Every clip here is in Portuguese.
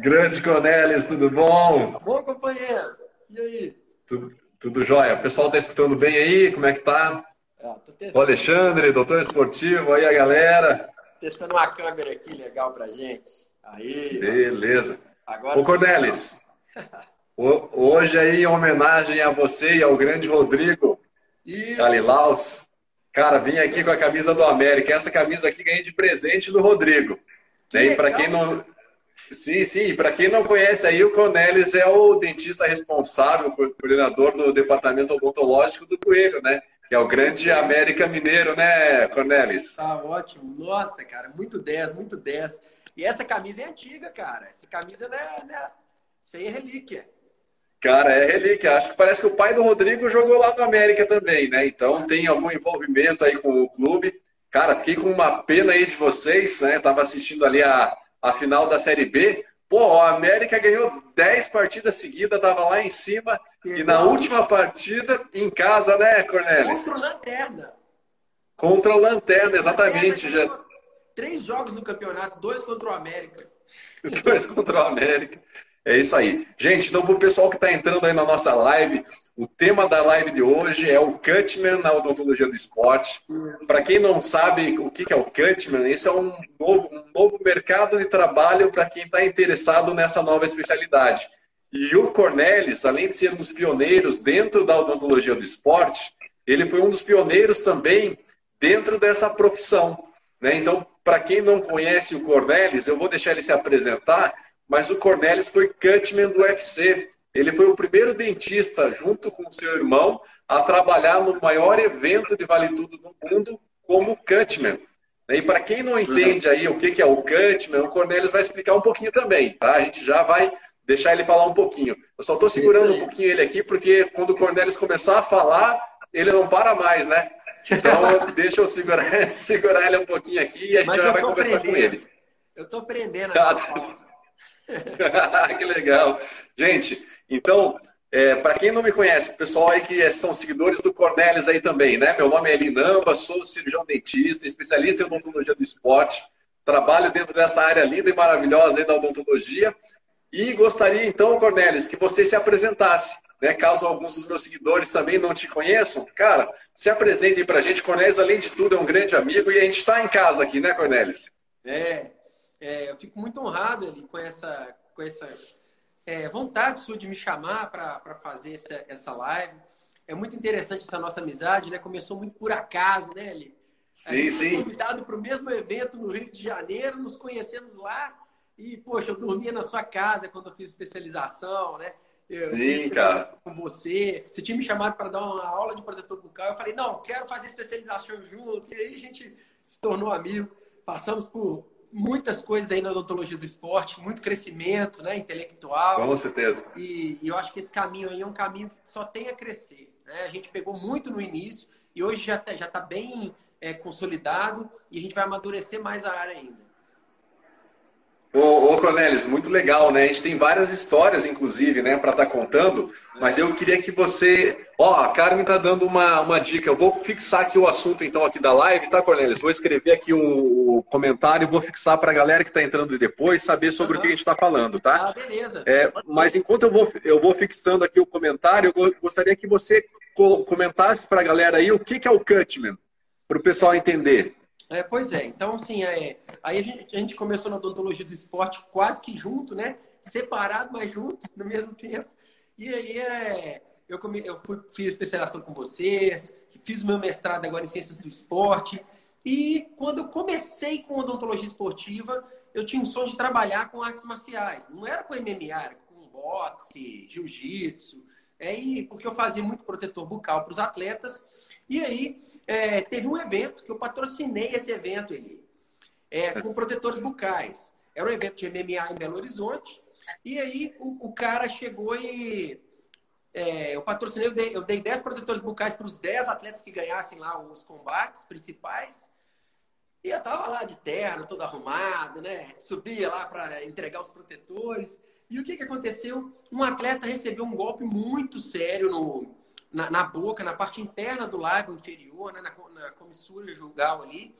Grande Cornelis, tudo bom? Bom, companheiro. E aí? Tudo, tudo jóia. O pessoal está escutando bem aí? Como é que tá? Ah, o Alexandre, doutor esportivo, aí a galera. Testando uma câmera aqui legal pra gente. Aí. Beleza. Agora Ô, Cornelis, hoje aí em homenagem a você e ao grande Rodrigo e... Galilaus, cara, vim aqui com a camisa do América. Essa camisa aqui ganhei de presente do Rodrigo. Que e para quem não Sim, sim. Para quem não conhece aí, o Cornelis é o dentista responsável, coordenador do departamento odontológico do Coelho, né? Que é o grande América Mineiro, né, Cornelis? Tá ótimo. Nossa, cara, muito 10, muito 10. E essa camisa é antiga, cara. Essa camisa não é, não é... Isso aí é relíquia. Cara, é relíquia. Acho que parece que o pai do Rodrigo jogou lá no América também, né? Então tem algum envolvimento aí com o clube. Cara, fiquei com uma pena aí de vocês, né? Tava assistindo ali a, a final da Série B. Pô, o América ganhou 10 partidas seguidas, tava lá em cima. E na última partida, em casa, né, Cornelis? Contra o Lanterna. Contra o Lanterna, exatamente. Já... Três jogos no campeonato, dois contra o América. dois contra o América. É isso aí. Gente, então, para o pessoal que está entrando aí na nossa live, o tema da live de hoje é o Cutman na odontologia do esporte. Para quem não sabe o que é o Cutman, esse é um novo, um novo mercado de trabalho para quem está interessado nessa nova especialidade. E o Cornelis, além de ser um dos pioneiros dentro da odontologia do esporte, ele foi um dos pioneiros também dentro dessa profissão. Né? Então, para quem não conhece o Cornelis, eu vou deixar ele se apresentar mas o Cornelis foi cutman do UFC. Ele foi o primeiro dentista, junto com o seu irmão, a trabalhar no maior evento de vale tudo do mundo como cutman. E para quem não entende aí o que é o cutman, o Cornelis vai explicar um pouquinho também, tá? A gente já vai deixar ele falar um pouquinho. Eu só estou segurando um pouquinho ele aqui, porque quando o Cornelis começar a falar, ele não para mais, né? Então, deixa eu segurar, segurar ele um pouquinho aqui e a gente já vai conversar com ele. Eu estou aprendendo. Ah, que legal. Gente, então, é, para quem não me conhece, o pessoal aí que são seguidores do Cornelis aí também, né? Meu nome é Elinamba, sou cirurgião dentista, especialista em odontologia do esporte, trabalho dentro dessa área linda e maravilhosa aí da odontologia. E gostaria então, Cornelis, que você se apresentasse, né? Caso alguns dos meus seguidores também não te conheçam, cara, se apresentem para a gente. Cornelis, além de tudo, é um grande amigo e a gente está em casa aqui, né, Cornelis? É, é, eu fico muito honrado ali com essa, com essa é, vontade sua de me chamar para fazer essa, essa live. É muito interessante essa nossa amizade, né? Começou muito por acaso, né, Eli? Sim, sim. convidado para o mesmo evento no Rio de Janeiro, nos conhecemos lá. E, poxa, eu dormia na sua casa quando eu fiz especialização, né? Eu Sim, cara. Com você. Você tinha me chamado para dar uma aula de protetor bucal. Eu falei, não, quero fazer especialização junto. E aí a gente se tornou amigo. Passamos por muitas coisas aí na odontologia do esporte, muito crescimento né, intelectual. Com certeza. E, e eu acho que esse caminho aí é um caminho que só tem a crescer. Né? A gente pegou muito no início e hoje já está já tá bem é, consolidado e a gente vai amadurecer mais a área ainda. Ô, ô Cornelis, muito legal, né? A gente tem várias histórias, inclusive, né, para estar tá contando, mas eu queria que você. Ó, a Carmen tá dando uma, uma dica. Eu vou fixar aqui o assunto, então, aqui da live, tá, Cornelis? Vou escrever aqui o, o comentário e vou fixar para a galera que está entrando depois saber sobre uhum. o que a gente está falando, tá? Ah, beleza. É, mas enquanto eu vou, eu vou fixando aqui o comentário, eu gostaria que você comentasse para a galera aí o que, que é o Cutman, para o pessoal entender. É, pois é, então assim, é, aí a gente, a gente, começou na odontologia do esporte quase que junto, né? Separado, mas junto no mesmo tempo. E aí é, eu, come, eu fui, fiz especialização com vocês, fiz meu mestrado agora em ciências do esporte. E quando eu comecei com odontologia esportiva, eu tinha um sonho de trabalhar com artes marciais. Não era com MMA, era com boxe, jiu-jitsu. É, porque eu fazia muito protetor bucal para os atletas. E aí é, teve um evento que eu patrocinei esse evento ali, é, com protetores bucais. Era um evento de MMA em Belo Horizonte. E aí o, o cara chegou e é, eu patrocinei, eu dei, eu dei 10 protetores bucais para os 10 atletas que ganhassem lá os combates principais. E eu tava lá de terno, todo arrumado, né? Subia lá para entregar os protetores. E o que, que aconteceu? Um atleta recebeu um golpe muito sério no, na, na, boca, na parte interna do lábio inferior, né, na, na comissura jugal ali.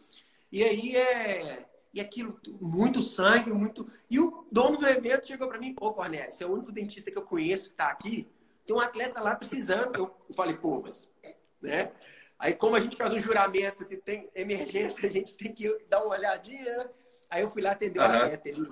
E aí é, e aquilo, muito sangue, muito. E o dono do evento chegou para mim, pô, Cornélio, você é o único dentista que eu conheço que tá aqui. Tem um atleta lá precisando. Eu falei, pô, mas. Né? Aí, como a gente faz um juramento que tem emergência, a gente tem que dar uma olhadinha, né? Aí eu fui lá atender o uhum. atleta. Ele...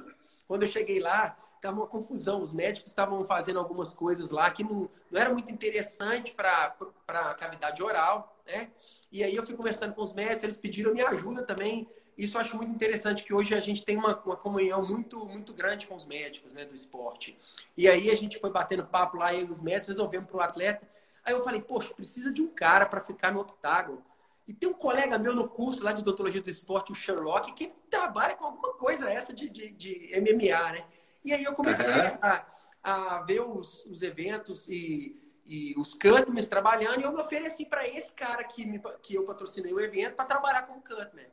Quando eu cheguei lá, estava uma confusão. Os médicos estavam fazendo algumas coisas lá que não, não era muito interessante para a cavidade oral, né? E aí eu fui conversando com os médicos, eles pediram minha ajuda também. Isso eu acho muito interessante, que hoje a gente tem uma, uma comunhão muito, muito grande com os médicos né, do esporte. E aí a gente foi batendo papo lá, e os médicos resolvemos para o atleta. Aí eu falei, poxa, precisa de um cara para ficar no octágono. E tem um colega meu no curso lá de odontologia do esporte, o Sherlock, que trabalha com alguma coisa essa de, de, de MMA, né? E aí eu comecei uhum. a, a ver os, os eventos e, e os Cutman trabalhando, e eu me ofereci para esse cara que, me, que eu patrocinei o evento para trabalhar com o Cutman.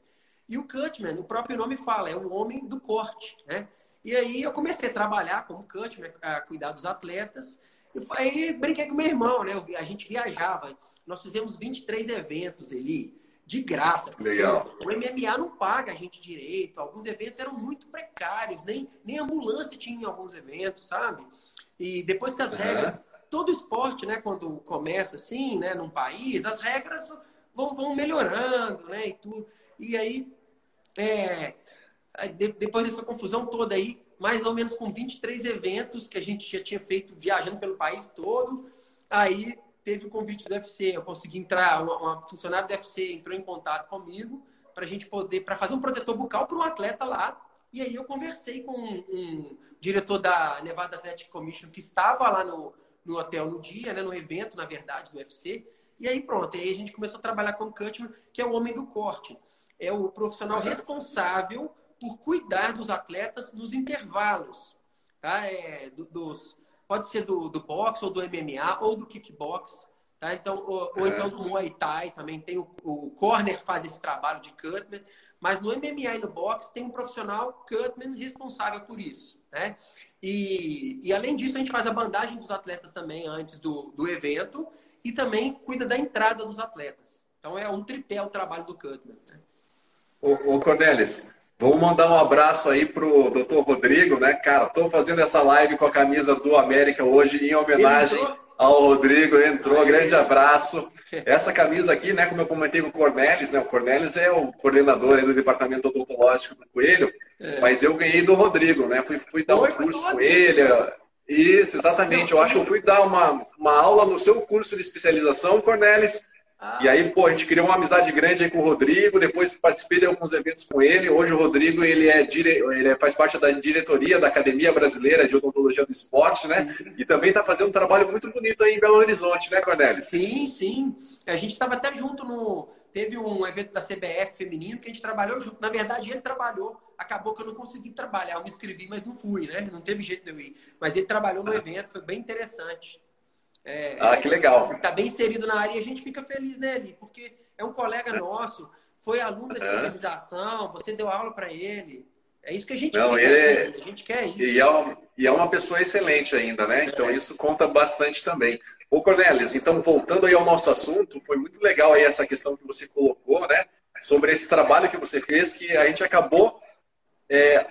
E o Cutman, o próprio nome fala, é o homem do corte, né? E aí eu comecei a trabalhar como Cutman, a cuidar dos atletas. E aí brinquei com meu irmão, né? a gente viajava. Nós fizemos 23 eventos ali de graça. Legal. O MMA não paga a gente direito. Alguns eventos eram muito precários, nem, nem ambulância tinha em alguns eventos, sabe? E depois que as uhum. regras, todo esporte, né, quando começa assim, né, num país, as regras vão, vão melhorando, né, e tudo. E aí, é, depois dessa confusão toda aí, mais ou menos com 23 eventos que a gente já tinha feito viajando pelo país todo, aí teve o convite do UFC, eu consegui entrar, uma, uma funcionária do UFC entrou em contato comigo para a gente poder, para fazer um protetor bucal para um atleta lá. E aí eu conversei com um, um, diretor da Nevada Athletic Commission que estava lá no, no hotel no dia, né, no evento, na verdade, do UFC. E aí pronto, aí a gente começou a trabalhar com o Cutman, que é o homem do corte. É o profissional responsável por cuidar dos atletas nos intervalos. Tá? É, do, dos, Pode ser do, do boxe, ou do MMA, ou do kickbox. Tá? Então, ou, ou então do Muay Thai também tem o, o corner faz esse trabalho de cutman, mas no MMA e no boxe tem um profissional cutman responsável por isso, né? E, e além disso a gente faz a bandagem dos atletas também antes do, do evento e também cuida da entrada dos atletas. Então é um tripé o trabalho do cutman. Né? Ô, ô Cornelis, Vamos mandar um abraço aí pro doutor Rodrigo, né? Cara, tô fazendo essa live com a camisa do América hoje em homenagem ao Rodrigo. Entrou, grande abraço. Essa camisa aqui, né? Como eu comentei com o Cornelis, né? O Cornelis é o coordenador do departamento odontológico do Coelho, é. mas eu ganhei do Rodrigo, né? Fui, fui dar um curso com ele. Isso, exatamente. Eu acho que eu fui dar uma, uma aula no seu curso de especialização, Cornelis. E aí, pô, a gente criou uma amizade grande aí com o Rodrigo, depois participei de alguns eventos com ele. Hoje o Rodrigo, ele, é dire... ele é, faz parte da diretoria da Academia Brasileira de Odontologia do Esporte, né? E também está fazendo um trabalho muito bonito aí em Belo Horizonte, né, Cornelis? Sim, sim. A gente estava até junto no... Teve um evento da CBF feminino que a gente trabalhou junto. Na verdade, ele trabalhou. Acabou que eu não consegui trabalhar. Eu me inscrevi, mas não fui, né? Não teve jeito de eu ir. Mas ele trabalhou no ah. evento, foi bem interessante. É, ah, que legal. Está bem inserido na área e a gente fica feliz, né, Ali? Porque é um colega nosso, foi aluno da especialização, você deu aula para ele. É isso que a gente Não, quer. Ele... Né? A gente quer isso. E é, uma, e é uma pessoa excelente ainda, né? Então é. isso conta bastante também. Ô, Cornelis, então voltando aí ao nosso assunto, foi muito legal aí essa questão que você colocou, né? Sobre esse trabalho que você fez, que a gente acabou é,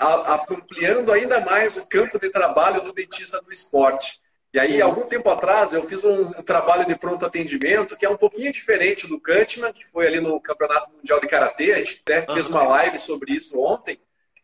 ampliando ainda mais o campo de trabalho do dentista do esporte. E aí, algum tempo atrás, eu fiz um, trabalho de pronto atendimento que é um pouquinho diferente do Cutman, que foi ali no Campeonato Mundial de Karatê. A gente até fez uma live sobre isso ontem.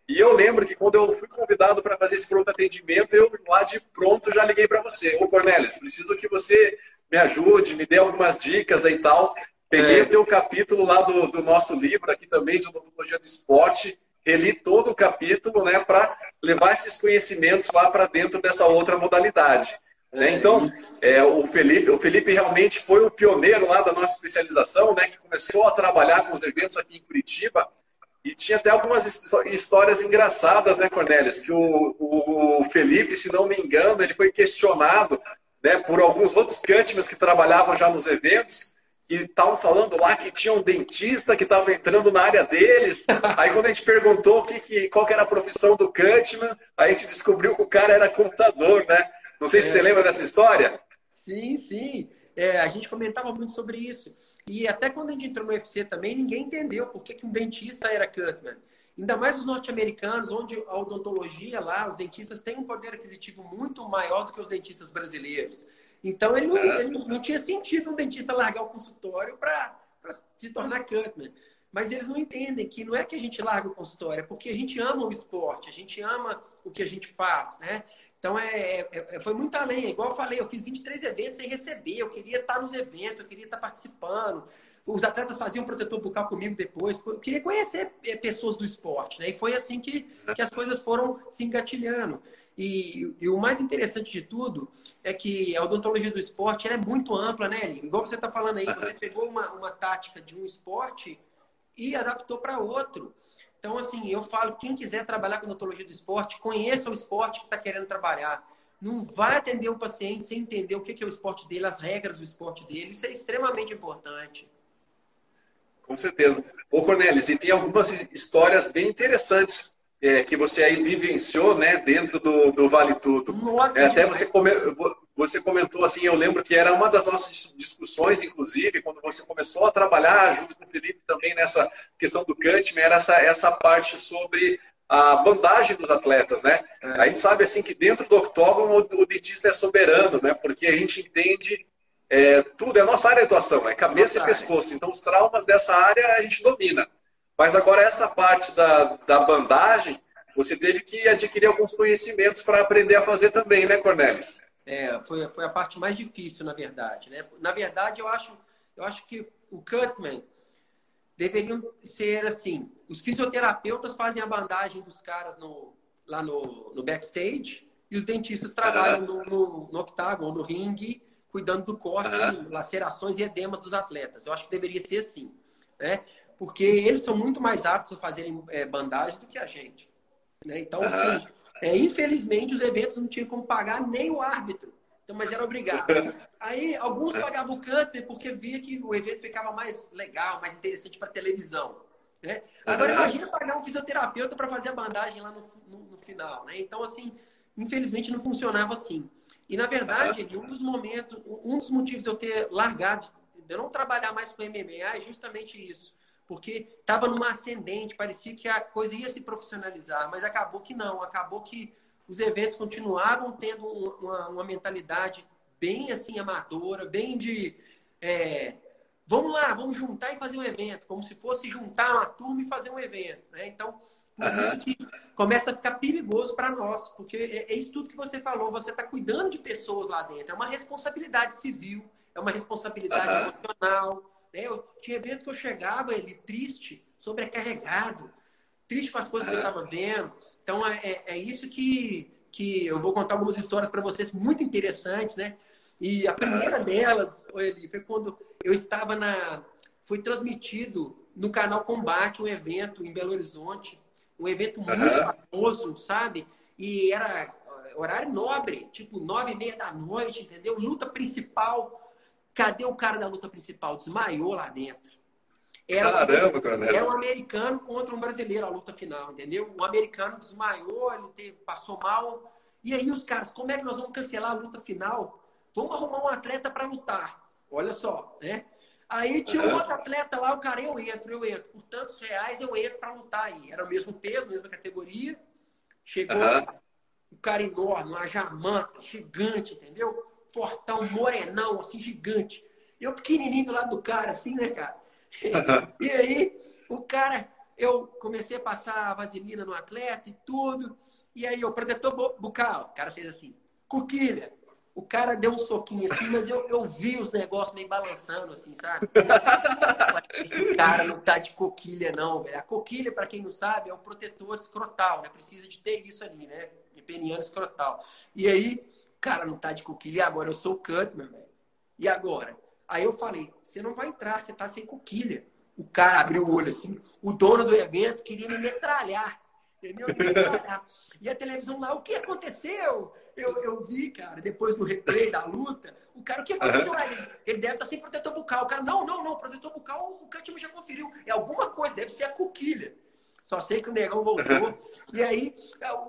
E eu lembro que quando eu fui convidado para fazer esse pronto atendimento, eu lá de pronto já liguei para você. Ô, Cornélis, preciso que você me ajude, me dê algumas dicas e tal. Peguei é. o teu capítulo lá do, do nosso livro aqui também, de odontologia do esporte, reli todo o capítulo, né, para levar esses conhecimentos lá para dentro dessa outra modalidade. Né? Então, é, o, Felipe, o Felipe realmente foi o pioneiro lá da nossa especialização, né, que começou a trabalhar com os eventos aqui em Curitiba. E tinha até algumas histórias engraçadas, né, Cornélios? Que o, o, Felipe, se não me engano, ele foi questionado né, por alguns outros cântimas que trabalhavam já nos eventos e estavam falando lá que tinha um dentista que estava entrando na área deles. Aí quando a gente perguntou que, que, qual que era a profissão do Cutman, a gente descobriu que o cara era contador, né? Não sei se você é. lembra dessa história. Sim, sim. É, a gente comentava muito sobre isso. E até quando a gente entrou no UFC também, ninguém entendeu por que, que um dentista era Cutman. Ainda mais os norte-americanos, onde a odontologia lá, os dentistas têm um poder aquisitivo muito maior do que os dentistas brasileiros. Então, ele não, é. ele não tinha sentido um dentista largar o consultório para se tornar cutman. Mas eles não entendem que não é que a gente larga o consultório, é porque a gente ama o esporte, a gente ama o que a gente faz, né? Então, é, é, é foi muito além. Igual eu falei, eu fiz 23 eventos sem receber. Eu queria estar nos eventos, eu queria estar participando. Os atletas faziam protetor bucal comigo depois. Eu queria conhecer é, pessoas do esporte, né? E foi assim que, que as coisas foram se engatilhando. E, e, o mais interessante de tudo é que a odontologia do esporte é muito ampla, né, Eli? Igual você está falando aí, você pegou uma, uma tática de um esporte e adaptou para outro. Então, assim, eu falo, quem quiser trabalhar com odontologia do esporte, conheça o esporte que está querendo trabalhar. Não vai atender o paciente sem entender o que é o esporte dele, as regras do esporte dele. Isso é extremamente importante. Com certeza. Ô, Cornelis, e tem algumas histórias bem interessantes é, que você aí vivenciou, né, dentro do, do Vale Tudo. Nossa, é, até você, come, você comentou assim, eu lembro que era uma das nossas discussões, inclusive, quando você começou a trabalhar junto com o Felipe também nessa questão do Cutman, era essa, essa parte sobre a bandagem dos atletas, né? É. A gente sabe assim que dentro do octógono o, o dentista é soberano, né? Porque a gente entende é, tudo, é a nossa área de atuação, é cabeça nossa e pescoço. Área. Então os traumas dessa área a gente domina. Mas agora essa parte da, da bandagem, você teve que adquirir alguns conhecimentos para aprender a fazer também, né, Cornelis? É, foi, foi a parte mais difícil, na verdade. Né? Na verdade, eu acho, eu acho que o Cutman deveriam ser assim: os fisioterapeutas fazem a bandagem dos caras no, lá no, no backstage e os dentistas trabalham no, no, no octágono, no ringue, cuidando do corte, uhum. lacerações e edemas dos atletas. Eu acho que deveria ser assim. Né? porque eles são muito mais aptos a fazerem é, bandagem do que a gente. Né? Então, uhum. assim, é, infelizmente, os eventos não tinham como pagar nem o árbitro. Então, mas era obrigado. Aí, alguns pagavam o camper porque via que o evento ficava mais legal, mais interessante para televisão. Né? Agora, uhum. imagina pagar um fisioterapeuta para fazer a bandagem lá no, no, no, final. Né? Então, assim, infelizmente não funcionava assim. E, na verdade, um dos momentos, um dos motivos de eu ter largado, de eu não trabalhar mais com MMA é justamente isso porque estava numa ascendente, parecia que a coisa ia se profissionalizar, mas acabou que não, acabou que os eventos continuavam tendo uma, uma mentalidade bem assim amadora, bem de é, vamos lá, vamos juntar e fazer um evento, como se fosse juntar uma turma e fazer um evento, né? Então, por uhum. isso que começa a ficar perigoso para nós, porque é, é, isso tudo que você falou, você está cuidando de pessoas lá dentro, é uma responsabilidade civil, é uma responsabilidade uhum. emocional, né? Eu, tinha evento que eu chegava ele triste, sobrecarregado, triste com as coisas que eu estava vendo. Então é, é, é isso que, que eu vou contar algumas histórias para vocês muito interessantes, né? E a primeira delas, Eli, foi quando eu estava na. Foi transmitido no canal Combate um evento em Belo Horizonte, um evento muito uhum. famoso, sabe? E era horário nobre, tipo nove e meia da noite, entendeu? Luta principal Cadê o cara da luta principal? Desmaiou lá dentro. Era Caramba, um, Era um americano contra um brasileiro a luta final, entendeu? O americano desmaiou, ele teve, passou mal. E aí os caras, como é que nós vamos cancelar a luta final? Vamos arrumar um atleta para lutar. Olha só, né? Aí tinha um outro atleta lá, o cara, eu entro, eu entro. Por tantos reais eu entro para lutar aí. Era o mesmo peso, mesma categoria. Chegou uhum. um cara enorme, uma jamanta, gigante, entendeu? Fortão, morenão, assim, gigante. Eu pequenininho do lado do cara, assim, né, cara? e aí, o cara, eu comecei a passar vaselina no atleta e tudo. E aí, o protetor bucal, o cara fez assim, coquilha. O cara deu um soquinho assim, mas eu, eu vi os negócios meio balançando, assim, sabe? Esse cara não tá de coquilha, não, velho. A coquilha, para quem não sabe, é um protetor escrotal, né? Precisa de ter isso ali, né? Peniano escrotal. E aí, cara não tá de coquilha, e agora eu sou o Cutman, velho. E agora? Aí eu falei, você não vai entrar, você tá sem coquilha. O cara abriu o olho assim, o dono do evento queria me metralhar. Entendeu? Me metralhar. E a televisão lá, o que aconteceu? Eu, eu vi, cara, depois do replay da luta, o cara, o que aconteceu? Uhum. Ele, ele deve estar tá sem protetor bucal. O cara, não, não, não, protetor bucal, o Cutman já conferiu. É alguma coisa, deve ser a coquilha. Só sei que o negão voltou. E aí,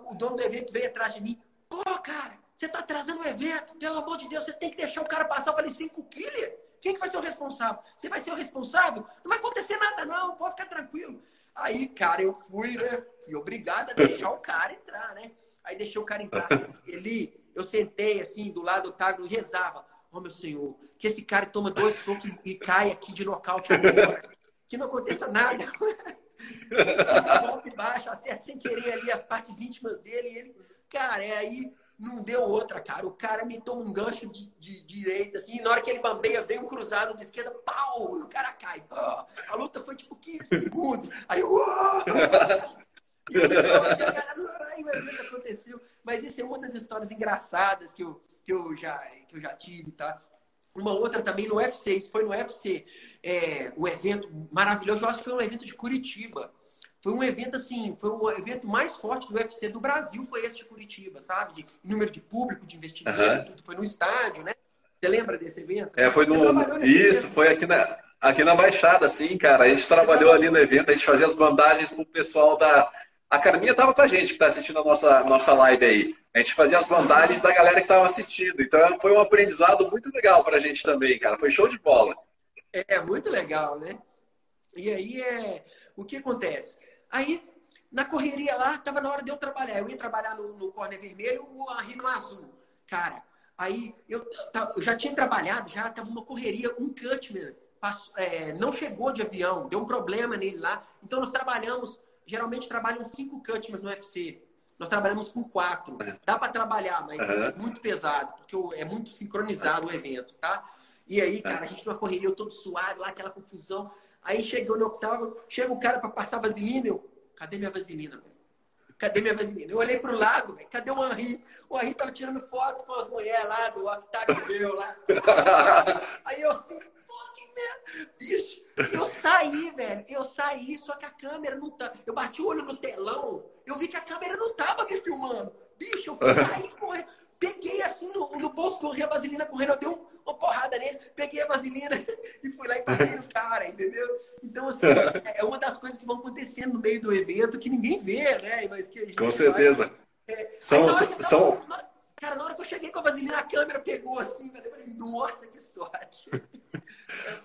o dono do evento veio atrás de mim. Pô, cara, você está atrasando o evento, pelo amor de Deus, você tem que deixar o cara passar. Eu falei, cinco quilos? Quem que vai ser o responsável? Você vai ser o responsável? Não vai acontecer nada, não, pode ficar tranquilo. Aí, cara, eu fui, né? Fui obrigado a deixar o cara entrar, né? Aí deixei o cara entrar. Ele, eu sentei assim, do lado do Tago e rezava. Oh, meu senhor, que esse cara toma dois socos e cai aqui de nocaute agora. Que não aconteça nada. golpe baixo, acerta sem querer ali as partes íntimas dele. Ele, cara, é aí não deu outra, cara. O cara me toma um gancho de, de, de direita, assim, e na hora que ele bambeia, vem um cruzado de esquerda, pau! E o cara cai. Oh, a luta foi tipo 15 segundos. Aí, oh! e aí, o que aconteceu. Mas isso é uma das histórias engraçadas que eu, que eu, já, que eu já tive, tá? Uma outra também no UFC, isso foi no UFC, é, o evento maravilhoso, eu acho que foi um evento de Curitiba. Foi um evento assim, foi o evento mais forte do UFC do Brasil, foi esse de Curitiba, sabe? De número de público, de investimento, uhum. tudo. Foi no estádio, né? Você lembra desse evento? É, foi no. Isso, evento? foi aqui na, aqui na Baixada, sim, cara. A gente trabalhou ali no evento, a gente fazia as bandagens pro pessoal da. A Carminha tava com a gente, que tá assistindo a nossa, nossa live aí. A gente fazia as bandagens da galera que tava assistindo. Então foi um aprendizado muito legal pra gente também, cara. Foi show de bola. É, muito legal, né? E aí é. O que acontece? Aí, na correria lá, tava na hora de eu trabalhar. Eu ia trabalhar no, no corner vermelho, o Henri no azul. Cara, aí eu, eu, já tinha trabalhado, já tava uma correria, um cutman passou, é, não chegou de avião, deu um problema nele lá. Então nós trabalhamos, geralmente trabalham cinco cutmans no UFC. Nós trabalhamos com quatro. Dá para trabalhar, mas uhum. é muito pesado, porque é muito sincronizado o evento, tá? E aí, cara, a gente numa correria, eu todo suado lá, aquela confusão. Aí chegou no octavo, chega o cara para passar vaselina, eu, cadê minha vaselina, velho? Cadê minha vaselina? Eu olhei pro lado, velho, cadê o Henri? O Henri tava tirando foto com as mulheres lá do octavo lá. Aí eu assim, pô, que merda. Bicho, eu saí, velho, eu saí, só que a câmera não tá. Eu bati o olho no telão, eu vi que a câmera não tava me filmando. Bicho, eu saí correndo. Peguei assim no, no bolso, corri a vaselina correndo, eu dei um uma porrada nele, peguei a vaselina e fui lá e passei no cara, entendeu? Então, assim, é uma das coisas que vão acontecendo no meio do evento que ninguém vê, né? Mas que Com certeza. é... são, Aí, são... Na, cara, na hora que eu cheguei com a vaselina, a câmera pegou assim, eu falei, nossa, que sorte.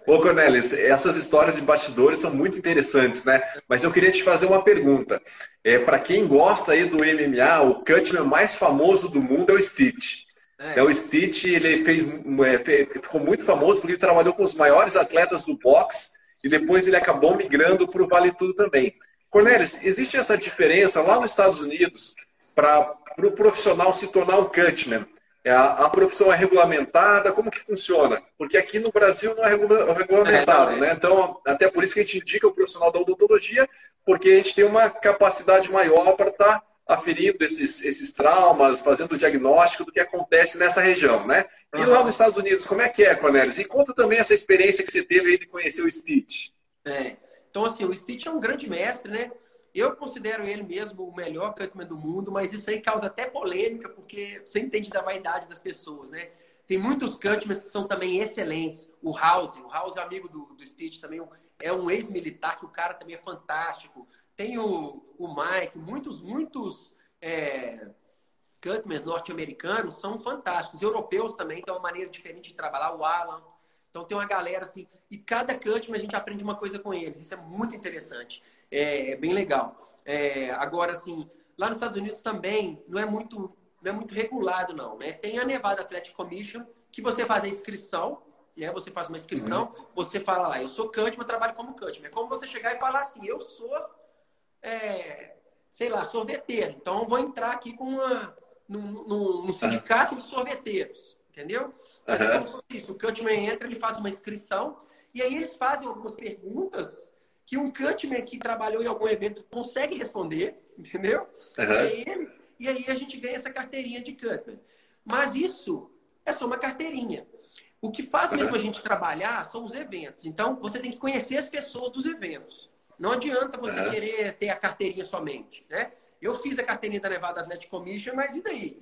Ô, Cornelis, essas histórias de bastidores são muito interessantes, né? Mas eu queria te fazer uma pergunta. É, Para quem gosta aí do MMA, o cutman mais famoso do mundo é o Stitch. É. o Stitch, ele fez, é, ficou muito famoso porque ele trabalhou com os maiores atletas do boxe e depois ele acabou migrando para o Vale Tudo também. Cornelis, existe essa diferença lá nos Estados Unidos para o pro profissional se tornar um cutman? É, a, a, profissão é regulamentada? Como que funciona? Porque aqui no Brasil não é regulamentado, é, não, é. né? Então, até por isso que a gente indica o profissional da odontologia, porque a gente tem uma capacidade maior para estar tá aferindo esses, esses traumas, fazendo o diagnóstico do que acontece nessa região, né? E uhum. lá nos Estados Unidos, como é que é, Cornelis? E conta também essa experiência que você teve aí de conhecer o Stitch. É. Então, assim, o Stitch é um grande mestre, né? Eu considero ele mesmo o melhor cutman do mundo, mas isso aí causa até polêmica, porque você entende da vaidade das pessoas, né? Tem muitos cutmans que são também excelentes. O House, o House é amigo do, do Stitch também, é um ex-militar que o cara também é fantástico tem o, o Mike, muitos, muitos é, cutmans norte-americanos são fantásticos. Europeus também têm uma maneira diferente de trabalhar, o Alan. Então tem uma galera assim, e cada cutman a gente aprende uma coisa com eles. Isso é muito interessante. É, é bem legal. É, agora, assim, lá nos Estados Unidos também não é muito, não é muito regulado, não. Né? Tem a Nevada Athletic Commission, que você faz a inscrição, né? Você faz uma inscrição, uhum. você fala lá, eu sou cutman, trabalho como cutman. É como você chegar e falar assim, eu sou é, sei lá, sorveteiro. Então, eu vou entrar aqui com uma, num, sindicato de sorveteiros, entendeu? Mas uhum. é como se fosse isso. O Cutman entra, ele faz uma inscrição e aí eles fazem algumas perguntas que um Cutman que trabalhou em algum evento consegue responder, entendeu? Uhum. E, aí, e aí a gente ganha essa carteirinha de Cutman. Mas isso é só uma carteirinha. O que faz mesmo a gente trabalhar são os eventos. Então, você tem que conhecer as pessoas dos eventos. Não adianta você uhum. querer ter a carteirinha somente, né? Eu fiz a carteirinha da Nevada Athletic Commission, mas e daí?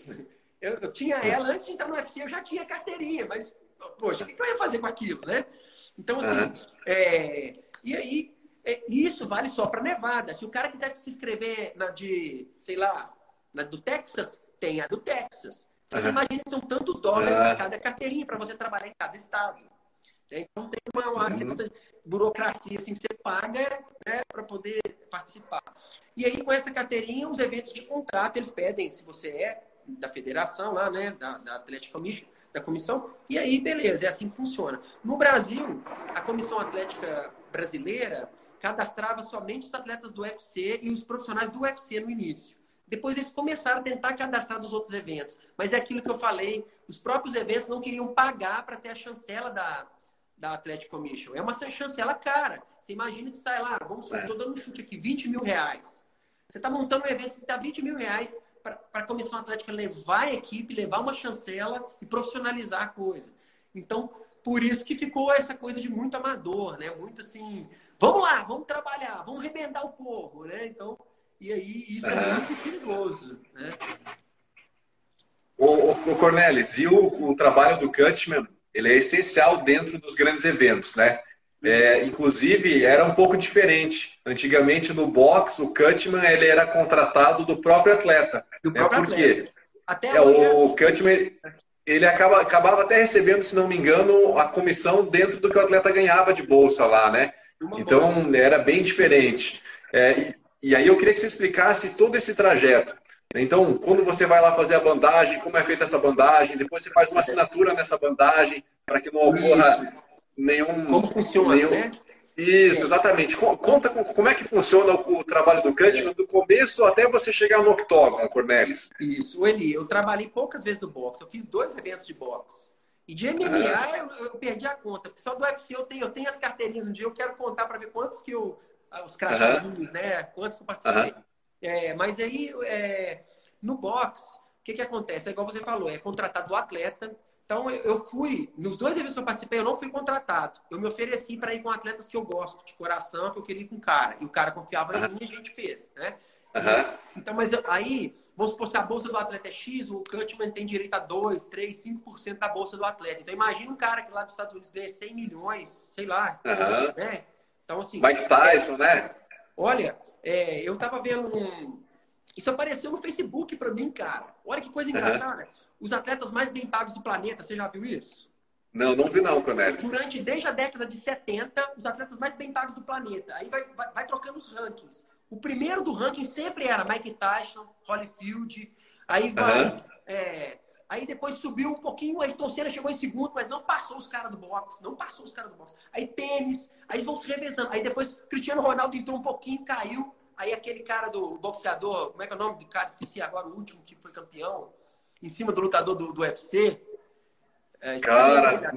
Eu, eu tinha ela antes de entrar no UFC, eu já tinha a carteirinha, mas, poxa, o que eu ia fazer com aquilo, né? Então, assim, uhum. é, e aí, é, isso vale só para Nevada. Se o cara quiser se inscrever na de, sei lá, na do Texas, tem a do Texas. Então, uhum. você imagina que são tantos dólares para cada carteirinha para você trabalhar em cada estado. Então tem uma, uma uhum. certa burocracia assim, que você paga né, para poder participar. E aí, com essa carteirinha, os eventos de contrato, eles pedem se você é da federação lá, né, da, da Atlética Commission, da comissão, e aí, beleza, é assim que funciona. No Brasil, a Comissão Atlética Brasileira cadastrava somente os atletas do UFC e os profissionais do UFC no início. Depois eles começaram a tentar cadastrar dos outros eventos. Mas é aquilo que eu falei, os próprios eventos não queriam pagar para ter a chancela da, da Athletic Commission. É uma chancela cara. Você imagina que sai lá, vamos estou dando um chute aqui, 20 mil reais. Você está montando um evento, você dá 20 mil reais para a Comissão Atlética levar a equipe, levar uma chancela e profissionalizar a coisa. Então, por isso que ficou essa coisa de muito amador, né? Muito assim, vamos lá, vamos trabalhar, vamos arrebentar o povo, né? Então, e aí isso é muito perigoso, né? O, o Cornelis, e o, o trabalho do Cutman, ele é essencial dentro dos grandes eventos, né? É, inclusive, era um pouco diferente. Antigamente, no box, o Cutman ele era contratado do próprio atleta. Do né? próprio Por quê? Até é, o Cutman ele acaba, acabava até recebendo, se não me engano, a comissão dentro do que o atleta ganhava de bolsa lá, né? Então, era bem diferente. É, e aí eu queria que você explicasse todo esse trajeto. Então, quando você vai lá fazer a bandagem, como é feita essa bandagem, depois você faz uma assinatura nessa bandagem para que não ocorra nenhum. Como funciona, nenhum... né? Isso, exatamente. Conta como é que funciona o trabalho do Cutman do começo até você chegar no octógono, Cornelis. Isso, Eli, eu trabalhei poucas vezes no boxe. Eu fiz dois eventos de boxe. E de MMA eu, eu, perdi a conta, porque só do UFC eu tenho, eu tenho as carteirinhas um dia, eu quero contar para ver quantos que eu ah, os crachazinhos, né? Quantos que eu participei. É, mas aí, é, no box, o que, que acontece? É igual você falou, é contratado o atleta. Então, eu fui, nos dois eventos que eu participei, eu não fui contratado. Eu me ofereci para ir com atletas que eu gosto, de coração, que eu queria ir com o cara. E o cara confiava em mim e a gente fez, né? Uhum. Então, mas aí, vamos supor, se a bolsa do atleta é X, o Cutman tem direito a 2, 3, 5% da bolsa do atleta. Então, imagina um cara que lá dos Estados Unidos ganha 100 milhões, sei lá, uhum. né? Então, assim. Mike Tyson, é, né? Olha, é, eu tava vendo um. Isso apareceu no Facebook para mim, cara. Olha que coisa engraçada. Uhum. Os atletas mais bem pagos do planeta, você já viu isso? Não, não vi não, Cornelis. Durante, desde a década de 70, os atletas mais bem pagos do planeta. Aí vai, vai, vai trocando os rankings. O primeiro do ranking sempre era Mike Tyson, Holyfield. Aí vai uhum. é, Aí depois subiu um pouquinho, o Ayrton Senna chegou em segundo, mas não passou os caras do boxe, não passou os caras do boxe. Aí tênis, aí eles vão se revezando. Aí depois Cristiano Ronaldo entrou um pouquinho, caiu. Aí aquele cara do boxeador, como é que é o nome do cara? Esqueci agora, o último que foi campeão, em cima do lutador do, do UFC. É, cara,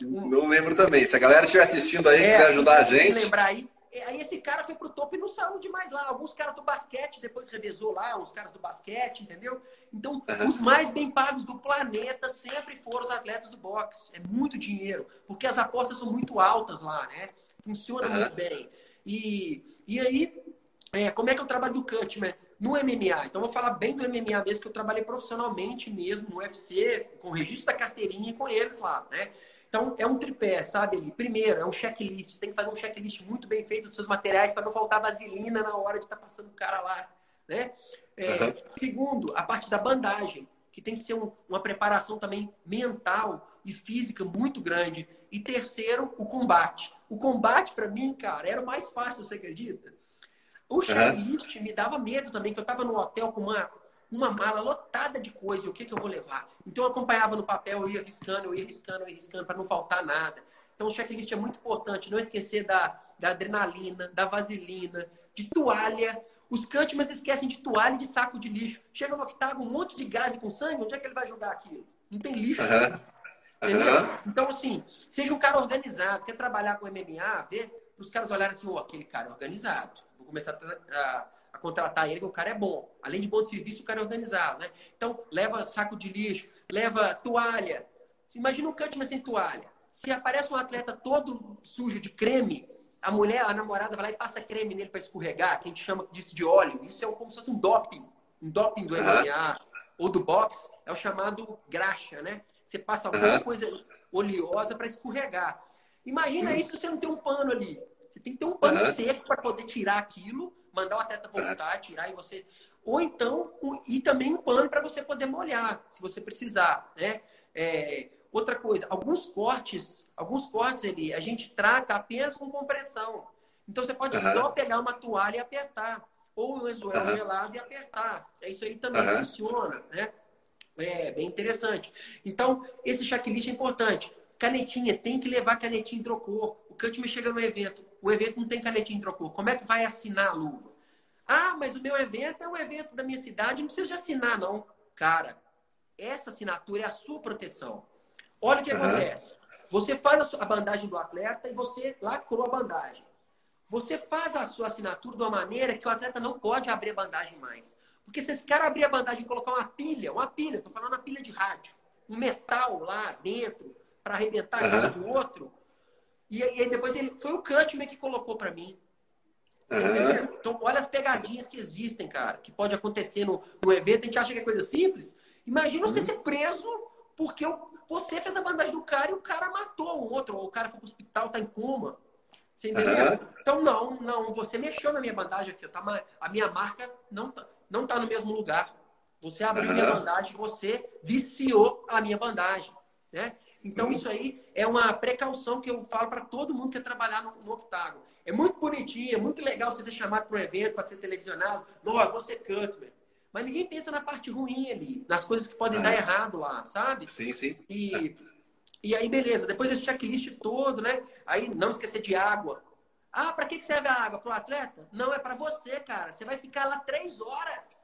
não lembro também. Se a galera estiver assistindo aí, é, quiser ajudar a gente. lembrar aí, Aí esse cara foi pro topo e não saiu de mais lá. Alguns caras do basquete depois revezou lá, os caras do basquete, entendeu? Então, os mais bem pagos do planeta sempre foram os atletas do boxe. É muito dinheiro, porque as apostas são muito altas lá, né? Funciona uhum. muito bem. E, e aí, é, como é que o trabalho do Cutman? No MMA, então vou falar bem do MMA mesmo, que eu trabalhei profissionalmente mesmo no UFC, com registro da carteirinha com eles lá, né? Então, é um tripé, sabe? Ali. Primeiro, é um checklist. Você tem que fazer um checklist muito bem feito dos seus materiais para não faltar vaselina na hora de estar tá passando o cara lá. Né? É, uhum. Segundo, a parte da bandagem, que tem que ser um, uma preparação também mental e física muito grande. E terceiro, o combate. O combate, para mim, cara, era o mais fácil, você acredita? O checklist uhum. me dava medo também, que eu estava no hotel com uma uma mala lotada de coisa, o que, que eu vou levar? Então eu acompanhava no papel, eu ia riscando, eu ia riscando, eu ia riscando para não faltar nada. Então o checklist é muito importante, não esquecer da, da adrenalina, da vaselina, de toalha. Os mas esquecem de toalha e de saco de lixo. Chega no octágono, um monte de gás com sangue, onde é que ele vai jogar aquilo? Não tem lixo. Uhum. Entendeu? Uhum. Então, assim, seja um cara organizado, quer trabalhar com MMA, vê os caras olharem assim, oh, aquele cara é organizado. Vou começar a contratar ele, que o cara é bom. Além de bom de serviço, o cara é organizado, né? Então, leva saco de lixo, leva toalha. Imagina um Cutman sem toalha. Se aparece um atleta todo sujo de creme, a mulher, a namorada vai lá e passa creme nele para escorregar, que a gente chama disso de óleo. Isso é como se fosse um doping. Um doping do MMA ou do boxe é o chamado graxa, né? Você passa alguma coisa oleosa para escorregar. Imagina isso se você não tem um pano ali. Você tem que ter um pano seco para poder tirar aquilo mandar o atleta voltar, tirar e você. Ou então, e também um pano para você poder molhar, se você precisar, né? É, outra coisa, alguns cortes, alguns cortes ali a gente trata apenas com compressão. Então você pode uhum. só pegar uma toalha e apertar. Ou um anzuelo uhum. gelado e apertar. É Isso aí também uhum. funciona, né? É bem interessante. Então, esse checklist é importante. Canetinha, tem que levar canetinha em trocou. O Cutman chega no evento, o evento não tem canetinha trocou. Como é que vai assinar a luva? Ah, mas o meu evento é um evento da minha cidade, não precisa de assinar, não. Cara, essa assinatura é a sua proteção. Olha o que uhum. acontece. Você faz a bandagem do atleta e você lacrou a bandagem. Você faz a sua assinatura de uma maneira que o atleta não pode abrir a bandagem mais. Porque se esse cara abrir a bandagem e colocar uma pilha, uma pilha, estou falando uma pilha de rádio, um metal lá dentro, para arrebentar a cara do outro, e, e depois ele foi o Cutman que colocou para mim. Uhum. Então, olha as pegadinhas que existem, cara, que pode acontecer no, no evento. A gente acha que é coisa simples. Imagina você uhum. ser preso porque você fez a bandagem do cara e o cara matou o outro, ou o cara foi pro hospital, tá em coma. Você entendeu? Uhum. Então, não, não, você mexeu na minha bandagem aqui. Tá, a minha marca não tá, não tá no mesmo lugar. Você abriu minha bandagem, você viciou a minha bandagem. Né? Então, isso aí é uma precaução que eu falo para todo mundo que quer trabalhar no, no octágono. É muito bonitinho, é muito legal você ser chamado para um evento, para ser televisionado. Não, eu vou ser Cutman. Mas ninguém pensa na parte ruim ali, nas coisas que podem dar errado lá, sabe? Sim, sim. E, e aí, beleza. Depois esse checklist todo, né? Aí, não esquecer de água. Ah, para que serve a água? Para o atleta? Não, é para você, cara. Você vai ficar lá três horas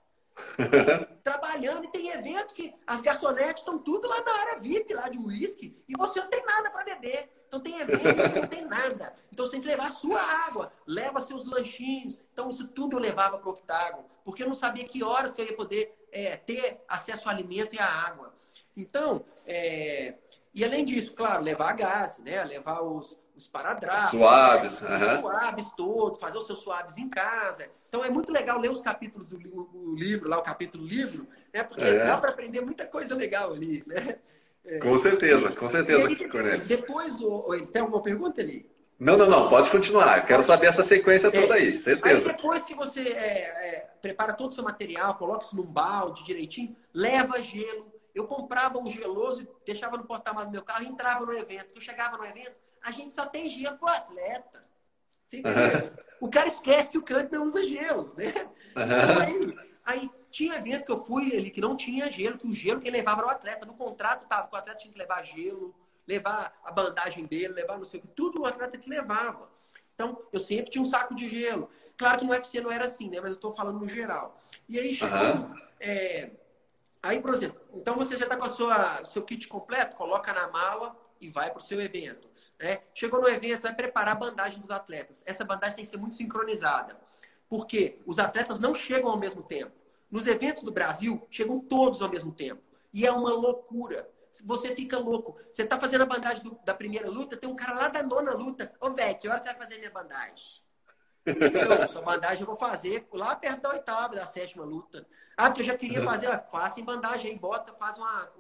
trabalhando e tem evento que as garçonetes estão tudo lá na área VIP, lá de uísque, e você não tem nada para beber. Então tem evento que não tem nada. Então você tem que levar a sua água, leva seus lanchinhos. Então isso tudo eu levava para o octágono, porque eu não sabia que horas que eu ia poder é, ter acesso ao alimento e à água. Então, é... e além disso, claro, levar gás, né? Levar os, os paradrapos. Suaves. Né? Os suaves todos, fazer os seus suaves em casa. Então é muito legal ler os capítulos do livro, lá o capítulo livro, né? Porque é. dá para aprender muita coisa legal ali, né? É. Com certeza, com certeza, Cornélio. Depois, tem alguma pergunta ali? Não, não, não, pode continuar. Quero saber essa sequência toda aí, certeza. Aí depois que você é, é, prepara todo o seu material, coloca isso num balde direitinho, leva gelo. Eu comprava um geloso, deixava no porta-malas do meu carro e entrava no evento. Eu chegava no evento, a gente só tem gelo pro atleta. Você entendeu? Uhum. O cara esquece que o Kahneman usa gelo, né? Uhum. Então, aí, aí tinha evento que eu fui ali que não tinha gelo, que o gelo que levava era o atleta. No contrato tava que o atleta tinha que levar gelo, levar a bandagem dele, levar não sei o que, tudo o atleta que levava. Então, eu sempre tinha um saco de gelo. Claro que no UFC não era assim, né? Mas eu estou falando no geral. E aí chegou. Uhum. É... Aí, por exemplo, então você já está com a sua seu kit completo, coloca na mala e vai para o seu evento. Né? Chegou no evento, vai preparar a bandagem dos atletas. Essa bandagem tem que ser muito sincronizada. Porque os atletas não chegam ao mesmo tempo. Nos eventos do Brasil, chegam todos ao mesmo tempo. E é uma loucura. Você fica louco. Você tá fazendo a bandagem do, da primeira luta, tem um cara lá da nona luta. Ô, velho, que hora você vai fazer minha bandagem? Eu, sua bandagem eu vou fazer lá perto da oitava, da sétima luta. Ah, porque eu já queria fazer, faça em bandagem aí, bota, faz uma,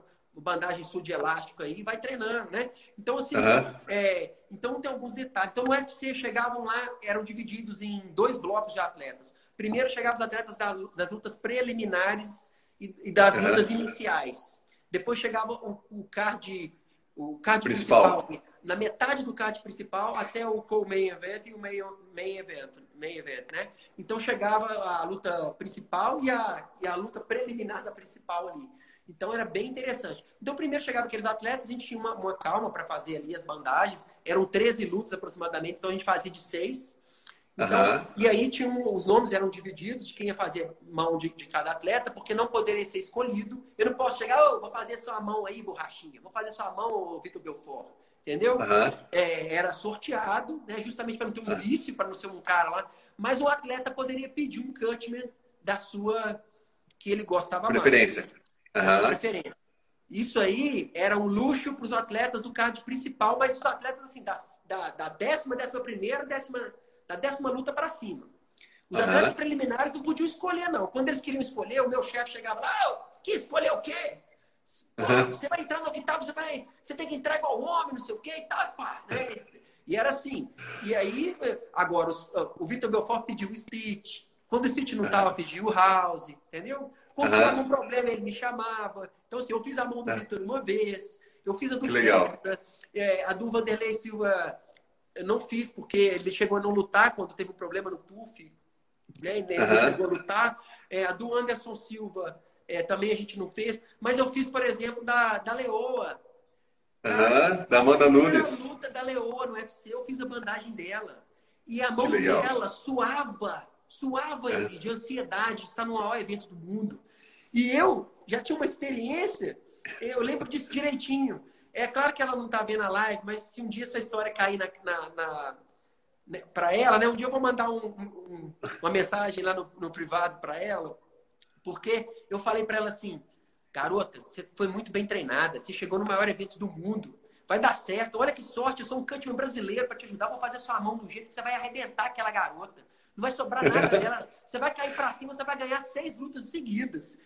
bandagem sul de elástico aí e vai treinando, né? Então, assim, uhum. é, então tem alguns detalhes. Então, no UFC chegavam lá, eram divididos em dois blocos de atletas. Primeiro chegavam os atletas das lutas preliminares e, e das uhum. lutas iniciais. Depois chegava o, o card, o card principal. principal. Na metade do card principal até o co-main event e o main, main event, main event, né? Então chegava a luta principal e a, e a luta preliminar da principal ali. Então era bem interessante. Então, primeiro chegavam aqueles atletas, a gente tinha uma, uma calma para fazer ali as bandagens. Eram 13 lutas aproximadamente, então a gente fazia de seis. Então, uhum. E aí tinham, os nomes eram divididos de quem ia fazer mão de, de cada atleta, porque não poderia ser escolhido. Eu não posso chegar, oh, vou fazer sua mão aí, borrachinha. Vou fazer sua mão, Vitor Belfort. Entendeu? Uhum. É, era sorteado, né, justamente para não ter um vício, para não ser um cara lá. Mas o atleta poderia pedir um cutman da sua que ele gostava Preferência. mais. Uhum. Preferência. Isso aí era um luxo para os atletas do card principal, mas os atletas assim, da, da, da décima, décima primeira, décima, da décima luta para cima. Os uhum. atletas preliminares não podiam escolher, não. Quando eles queriam escolher, o meu chefe chegava lá, ah, que escolher o quê? Pô, uhum. Você vai entrar no octavo, você vai. Você tem que entrar igual homem, não sei o quê e tal, pá. Né? E era assim. E aí, agora, o Vitor Belfort pediu o Stitch. Quando o Stitch não estava, pediu o House, entendeu? Quando uhum. algum problema, ele me chamava. Então, assim, eu fiz a mão do Vitor uma vez, eu fiz a do Fernanda, É, a do Vanderlei Silva eu não fiz porque ele chegou a não lutar quando teve um problema no TUF. Né? Ele uhum. chegou a lutar. É, a do Anderson Silva é, também a gente não fez. Mas eu fiz, por exemplo, da, da Leoa. Uhum. Da Amanda Nunes. Na luta da Leoa no UFC, eu fiz a bandagem dela. E a mão dela suava, suava é. de ansiedade, está no maior evento do mundo. E eu já tinha uma experiência, eu lembro disso direitinho. É claro que ela não está vendo a live, mas se um dia essa história cair na, na, na né, para ela, né? Um dia eu vou mandar um, um, uma mensagem lá no, no privado para ela, porque eu falei para ela assim, garota, você foi muito bem treinada, você chegou no maior evento do mundo, vai dar certo. Olha que sorte, eu sou um cutman brasileiro para te ajudar, vou fazer sua mão do jeito que você vai arrebentar aquela garota. Não vai sobrar nada dela. Você vai cair para cima, você vai ganhar seis lutas seguidas.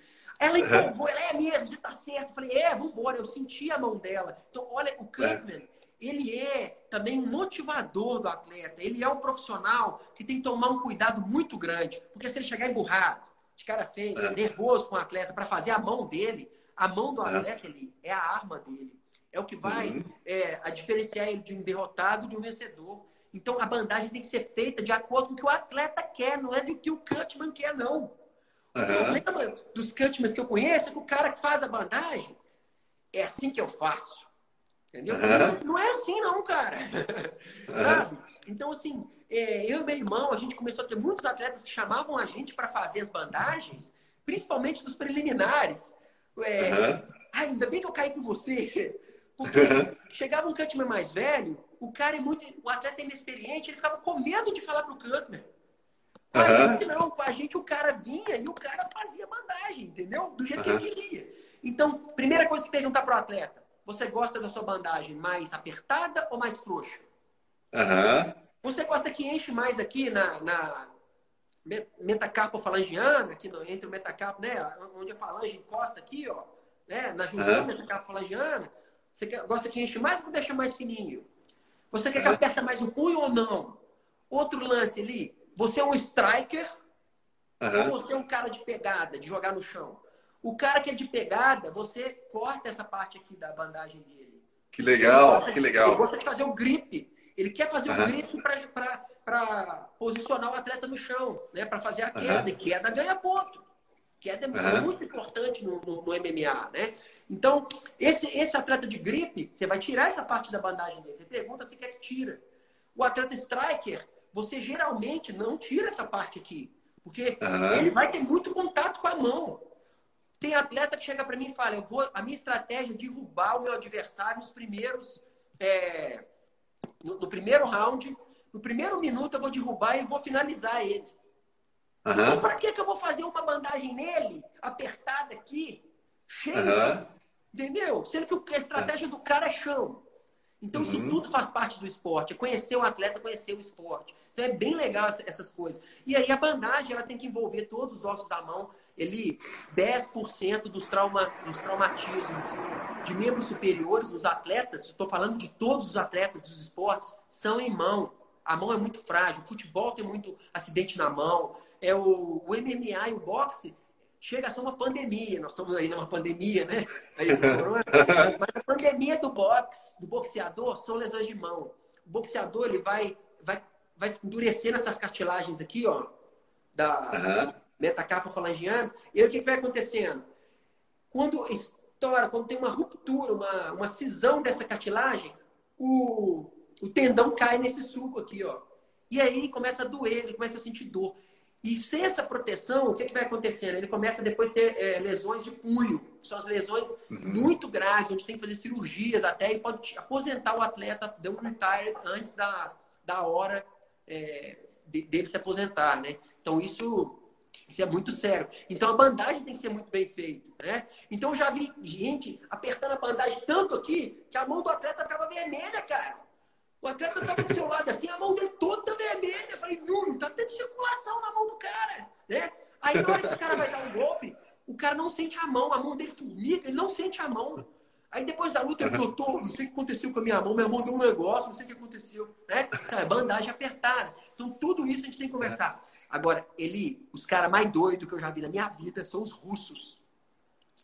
Ela empolgou, ela é mesmo, você tá certo. Eu falei, é, vambora. Eu senti a mão dela. Então, olha, o Cutman, ele é também um motivador do atleta. Ele é um profissional que tem que tomar um cuidado muito grande. Porque se ele chegar emburrado, de cara feio, é. nervoso com o atleta, para fazer a mão dele, a mão do é. atleta ali é a arma dele. É o que vai uhum. é, a diferenciar ele de um derrotado de um vencedor. Então a bandagem tem que ser feita de acordo com o que o atleta quer, não é do que o Cutman quer, não. Uhum. O problema dos Cutmans que eu conheço é que o cara que faz a bandagem é assim que eu faço. Entendeu? Uhum. Não, não, é assim, não, cara. Sabe? Então, assim, é, eu e meu irmão, a gente começou a ter muitos atletas que chamavam a gente para fazer as bandagens, principalmente dos preliminares. É, uhum. ah, ainda bem que eu caí com você. Porque chegava um cutman mais velho, o cara é muito. O atleta é inexperiente, ele ficava com medo de falar pro cutman. Com a uhum. gente não, com a gente o cara vinha e o cara fazia bandagem, entendeu? Do jeito uhum. que ele queria. Então, primeira coisa que perguntar pro atleta: você gosta da sua bandagem mais apertada ou mais frouxa? Uhum. Você gosta que enche mais aqui na, na metacarpo falangiana, aqui no, entre o metacarpo, né? Onde a falange encosta aqui, ó, né? Na junção uhum. metacarpo falangiana. Você gosta que enche mais ou deixa mais fininho? Você quer que aperta mais o punho ou não? Outro lance ali, você é um striker uhum. ou você é um cara de pegada, de jogar no chão? O cara que é de pegada, você corta essa parte aqui da bandagem dele. Que legal, que legal. Ele gosta de fazer o grip. Ele quer fazer uhum. o grip para posicionar o atleta no chão, né? para fazer a queda. Uhum. E queda ganha ponto. Queda é uhum. muito importante no, no, no MMA, né? Então, esse, esse atleta de gripe, você vai tirar essa parte da bandagem dele. Você pergunta se quer que tira. O atleta striker, você geralmente não tira essa parte aqui. Porque uhum. ele vai ter muito contato com a mão. Tem atleta que chega para mim e fala: eu vou, a minha estratégia é derrubar o meu adversário nos primeiros. É, no, no, primeiro round, no primeiro minuto eu vou derrubar e vou finalizar ele. Uhum. Então, para que, que eu vou fazer uma bandagem nele, apertada aqui, cheia uhum. Entendeu? Sendo que a estratégia do cara é chão. Então, isso uhum. tudo faz parte do esporte. É conhecer o atleta, conhecer o esporte. Então, é bem legal essas coisas. E aí, a bandagem, ela tem que envolver todos os ossos da mão. Ele, 10% dos, trauma, dos traumatismos de membros superiores dos atletas, estou falando de todos os atletas dos esportes, são em mão. A mão é muito frágil. O futebol tem muito acidente na mão. É o, o MMA e o boxe chega a ser uma pandemia. Nós estamos aí numa pandemia, né? Aí, mas a pandemia do boxe, do boxeador, são lesões de mão. O boxeador ele vai, vai, endurecendo essas cartilagens aqui, ó, da uhum. metacarpa. E aí o que, que vai acontecendo? Quando estoura, quando tem uma ruptura, uma, uma cisão dessa cartilagem, o, o tendão cai nesse suco aqui, ó. E aí começa a doer, ele começa a sentir dor. E sem essa proteção, o que, que vai acontecendo? Ele começa depois a ter é, lesões de punho. São as lesões uhum. muito graves, onde tem que fazer cirurgias até e pode aposentar o atleta, deu um retire antes da, da hora é, de, dele se aposentar, né? Então isso, isso é muito sério. Então a bandagem tem que ser muito bem feita, né? Então eu já vi gente apertando a bandagem tanto aqui que a mão do atleta ficava vermelha, cara. O atleta estava do seu lado assim, a mão dele toda vermelha. Eu falei, Nuno, tá tendo circulação na mão do cara, né? Aí na hora que o cara vai dar um golpe, o cara não sente a mão, a mão dele formiga, ele não sente a mão. Aí depois da luta, ele doutor, não sei o que aconteceu com a minha mão, minha mão deu um negócio, não sei o que aconteceu, né? Cara, bandagem apertada. Então tudo isso a gente tem que conversar. Agora, ele, os caras mais doidos que eu já vi na minha vida são os russos.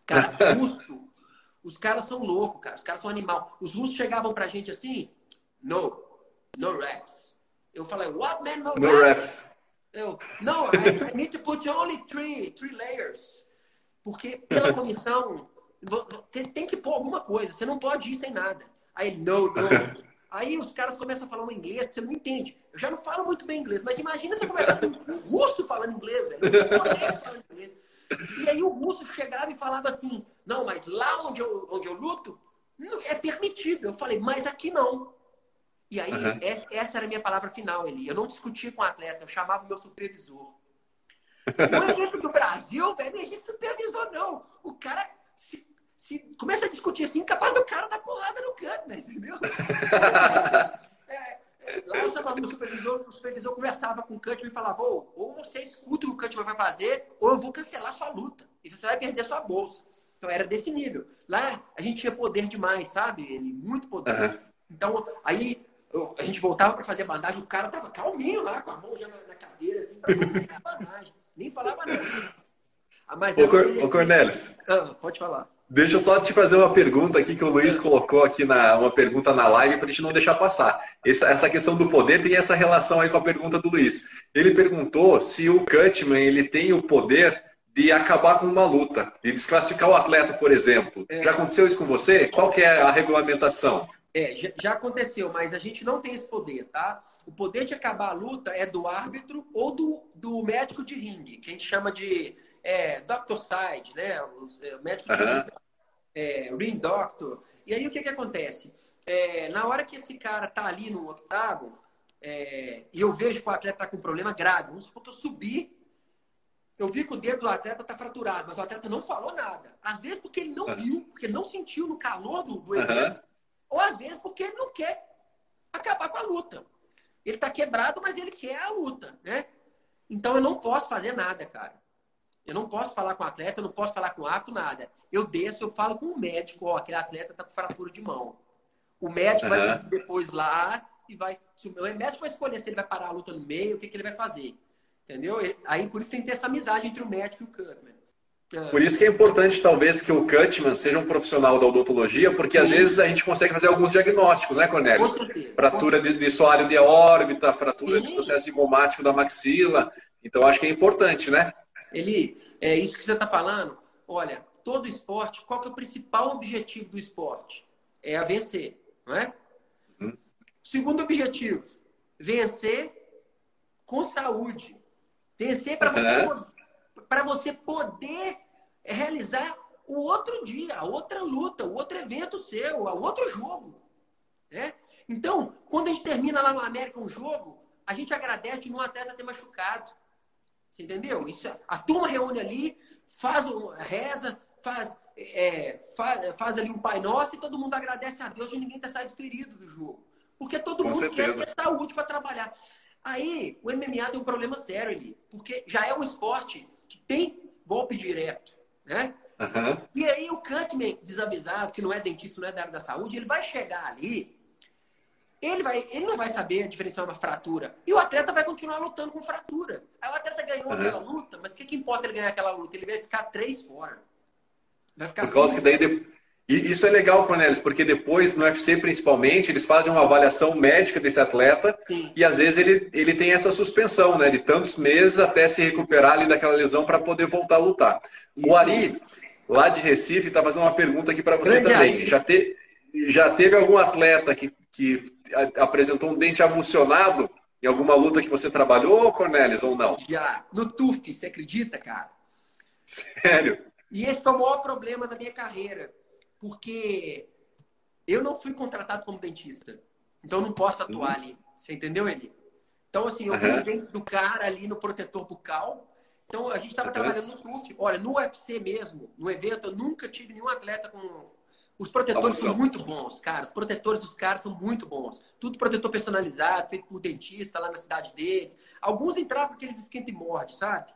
Cara, russo. Os caras são loucos, cara. Os caras são animal. Os russos chegavam pra gente assim, no, no reps. Eu falei, what, man, no, no reps? Eu, no, I, I need to put only three, three layers. Porque pela comissão, tem, tem que pôr alguma coisa. Você não pode ir sem nada. Aí, no, no. Aí os caras começam a falar um inglês que você não entende. Eu já não falo muito bem inglês, mas imagina você conversar com um russo falando inglês, velho. Falando inglês. E aí o russo chegava e falava assim, não, mas lá onde eu, onde eu luto, é permitido. Eu falei, mas aqui não. E aí, uhum. essa era a minha palavra final, Eli. Eu não discutia com o atleta, eu chamava o meu supervisor. O evento do Brasil, velho, não existe supervisor, não. O cara se, se, começa a discutir assim, capaz do cara dar porrada no canto, né? Entendeu? é, é, lá eu chamava o supervisor, o supervisor conversava com o Cutman e falava, ou, ou você escuta o que o Cutman vai fazer, ou eu vou cancelar sua luta. E você vai perder sua bolsa. Então era desse nível. Lá a gente tinha poder demais, sabe? Ele, muito poder. Uhum. Então, aí eu, a gente voltava para fazer bandagem, o cara tava calminho lá, com a mão já na, na cadeira, assim, pra fazer bandagem. Nem falava nada. Ah, mas ô, Cor, ô Cornelis. Ah, pode falar. Deixa eu só te fazer uma pergunta aqui que o Luiz colocou aqui na uma pergunta na live para a gente não deixar passar. Essa, essa questão do poder tem essa relação aí com a pergunta do Luiz. Ele perguntou se o Cutman ele tem o poder de acabar com uma luta, de desclassificar o atleta, por exemplo. É. Já aconteceu isso com você? Qual que é a regulamentação? É, já, já aconteceu, mas a gente não tem esse poder, tá? O poder de acabar a luta é do árbitro ou do, do médico de ringue, que a gente chama de é, doctor side, né? O, é, o médico de ringue, é, ring doctor. E aí o que, que acontece? É, na hora que esse cara tá ali no octágono, é, e eu vejo que o atleta tá com um problema grave, vamos supor que eu subi eu vi que o dedo do atleta está fraturado, mas o atleta não falou nada. Às vezes porque ele não uhum. viu, porque ele não sentiu no calor do, do evento, uhum. ou às vezes porque ele não quer acabar com a luta. Ele está quebrado, mas ele quer a luta, né? Então eu não posso fazer nada, cara. Eu não posso falar com o atleta, eu não posso falar com o árbitro, nada. Eu desço, eu falo com o médico, ó, aquele atleta está com fratura de mão. O médico uhum. vai depois lá e vai. O médico vai escolher se ele vai parar a luta no meio, o que, que ele vai fazer. Entendeu? Aí por isso tem que ter essa amizade entre o médico e o Cutman. É. Por isso que é importante, talvez, que o Cutman seja um profissional da odontologia, porque Sim. às vezes a gente consegue fazer alguns diagnósticos, né, Cornélio? Fratura de, de soalho de órbita, fratura Sim. do processo zigomático da maxila. Então, acho que é importante, né? Ele, é isso que você está falando. Olha, todo esporte, qual que é o principal objetivo do esporte? É a vencer, não é? Uhum. Segundo objetivo, vencer com saúde. Vencer para você, você poder realizar o outro dia, a outra luta, o outro evento seu, o outro jogo. Né? Então, quando a gente termina lá no América um jogo, a gente agradece de um atleta ter machucado. Você entendeu? Isso, a turma reúne ali, faz um, reza, faz, é, faz, faz, ali um Pai Nosso e todo mundo agradece a Deus de ninguém ter saído ferido do jogo. Porque todo Com mundo certeza. quer ter saúde para trabalhar. Aí o MMA tem um problema sério ali, porque já é um esporte que tem golpe direto, né? Uhum. E aí o Cutman, desavisado, que não é dentista, não é da área da saúde, ele vai chegar ali, ele, vai, ele não vai saber diferenciar uma fratura. E o atleta vai continuar lutando com fratura. Aí o atleta ganhou uhum. aquela luta, mas o que, que importa ele ganhar aquela luta? Ele vai ficar três fora. Vai ficar Por causa que daí e isso é legal, Cornelis, porque depois, no UFC principalmente, eles fazem uma avaliação médica desse atleta Sim. e às vezes ele, ele tem essa suspensão, né? De tantos meses até se recuperar ali daquela lesão para poder voltar a lutar. Isso. O Ari, lá de Recife, está fazendo uma pergunta aqui para você Grande também. Já, te, já teve algum atleta que, que apresentou um dente abulsionado em alguma luta que você trabalhou, Cornelis, ou não? Já. No TUF, você acredita, cara? Sério? E esse foi o maior problema da minha carreira porque eu não fui contratado como dentista. Então eu não posso atuar uhum. ali. Você entendeu, Eli? Então, assim, eu vi os dentes do cara ali no protetor bucal. Então, a gente estava uhum. trabalhando no TUF. Olha, no UFC mesmo, no evento, eu nunca tive nenhum atleta com. Os protetores são muito bons, cara. Os protetores dos caras são muito bons. Tudo protetor personalizado, feito por dentista lá na cidade deles. Alguns entravam com aqueles esquenta e morde, sabe?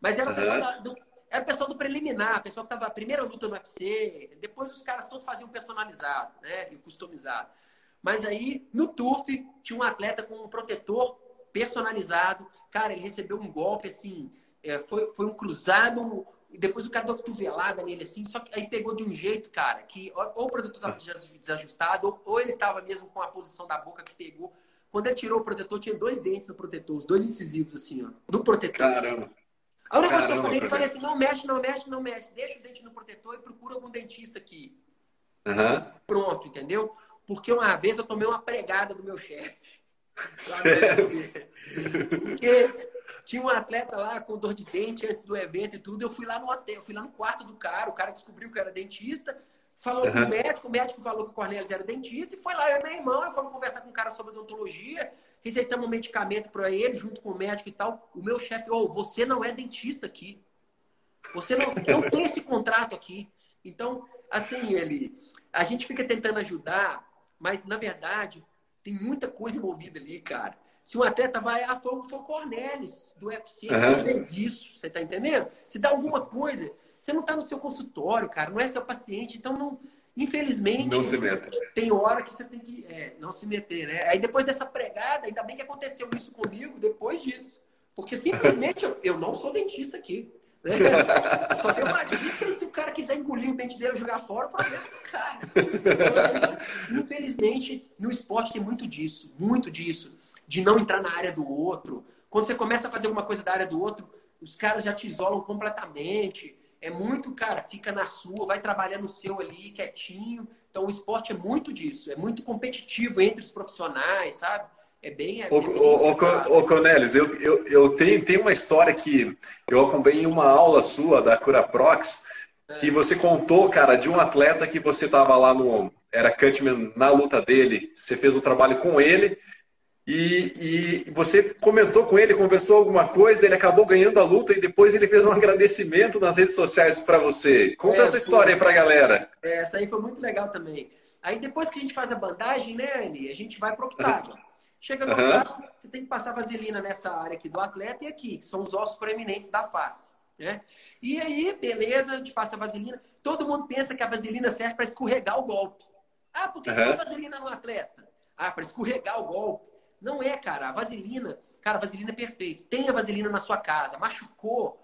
Mas era uhum. do, era o pessoal do preliminar, o pessoal que estava a primeira luta no UFC. Depois os caras todos faziam personalizado, né? E customizado. Mas aí, no TUF, tinha um atleta com um protetor personalizado. Cara, ele recebeu um golpe assim. É, foi, foi um cruzado, E depois o cara deu cotovelada nele assim, só que aí pegou de um jeito, cara, que ou o protetor tava desajustado, ou, ele tava mesmo com a posição da boca que pegou. Quando ele tirou o protetor, tinha dois dentes no protetor, os dois incisivos, assim, ó, no protetor. Caramba. A única coisa que eu falei, falei assim, não mexe, não mexe, não mexe. Deixa o dente no protetor e procura algum dentista aqui. Uhum. Pronto, entendeu? Porque uma vez eu tomei uma pregada do meu chefe. Porque tinha um atleta lá com dor de dente antes do evento e tudo. Eu fui lá no hotel, fui lá no quarto do cara. O cara descobriu que eu era dentista. Falou uhum. com o médico, o médico falou que o Cornelius era dentista. E foi lá, eu e meu irmão, eu fomos conversar com o cara sobre odontologia. Receitamos um medicamento para ele, junto com o médico e tal. O meu chefe, oh, você não é dentista aqui. Você não, não tem esse contrato aqui. Então, assim, ele. A gente fica tentando ajudar, mas na verdade tem muita coisa envolvida ali, cara. Se um atleta vai, ah, foi, foi o Cornelis do UFC uhum. fez isso, você tá entendendo? Se dá alguma coisa, você não tá no seu consultório, cara, não é seu paciente, então não. Infelizmente, não se meta. tem hora que você tem que é, não se meter, né? Aí depois dessa pregada, ainda bem que aconteceu isso comigo depois disso. Porque simplesmente eu, eu não sou dentista aqui. Né? Só tem uma dica e se o cara quiser engolir o dente dele e jogar fora, o problema é do cara. Então, assim, infelizmente, no esporte tem muito disso, muito disso, de não entrar na área do outro. Quando você começa a fazer alguma coisa da área do outro, os caras já te isolam completamente. É muito, cara, fica na sua, vai trabalhando o seu ali, quietinho. Então, o esporte é muito disso, é muito competitivo entre os profissionais, sabe? É bem. É ô, bem ô, ô, ô Cornelis, eu, eu, eu tenho, tenho uma história que eu acompanhei uma aula sua da Cura Prox, que é. você contou, cara, de um atleta que você estava lá no. Era Cutman na luta dele, você fez o trabalho com ele. E, e, você comentou com ele, conversou alguma coisa, ele acabou ganhando a luta e depois ele fez um agradecimento nas redes sociais para você. Conta é, essa história aí para a galera. É, essa aí foi muito legal também. Aí depois que a gente faz a bandagem, né, Anny, a gente vai para o octágono. Chega no uhum. você tem que passar vaselina nessa área aqui do atleta e aqui, que são os ossos proeminentes da face. Né? E aí, beleza, a gente passa a vaselina. Todo mundo pensa que a vaselina serve para escorregar o golpe. Ah, por que uhum. vaselina no atleta? Ah, para escorregar o golpe. Não é, cara. A vaselina, cara, a vaselina é perfeito. Tenha vaselina na sua casa. Machucou,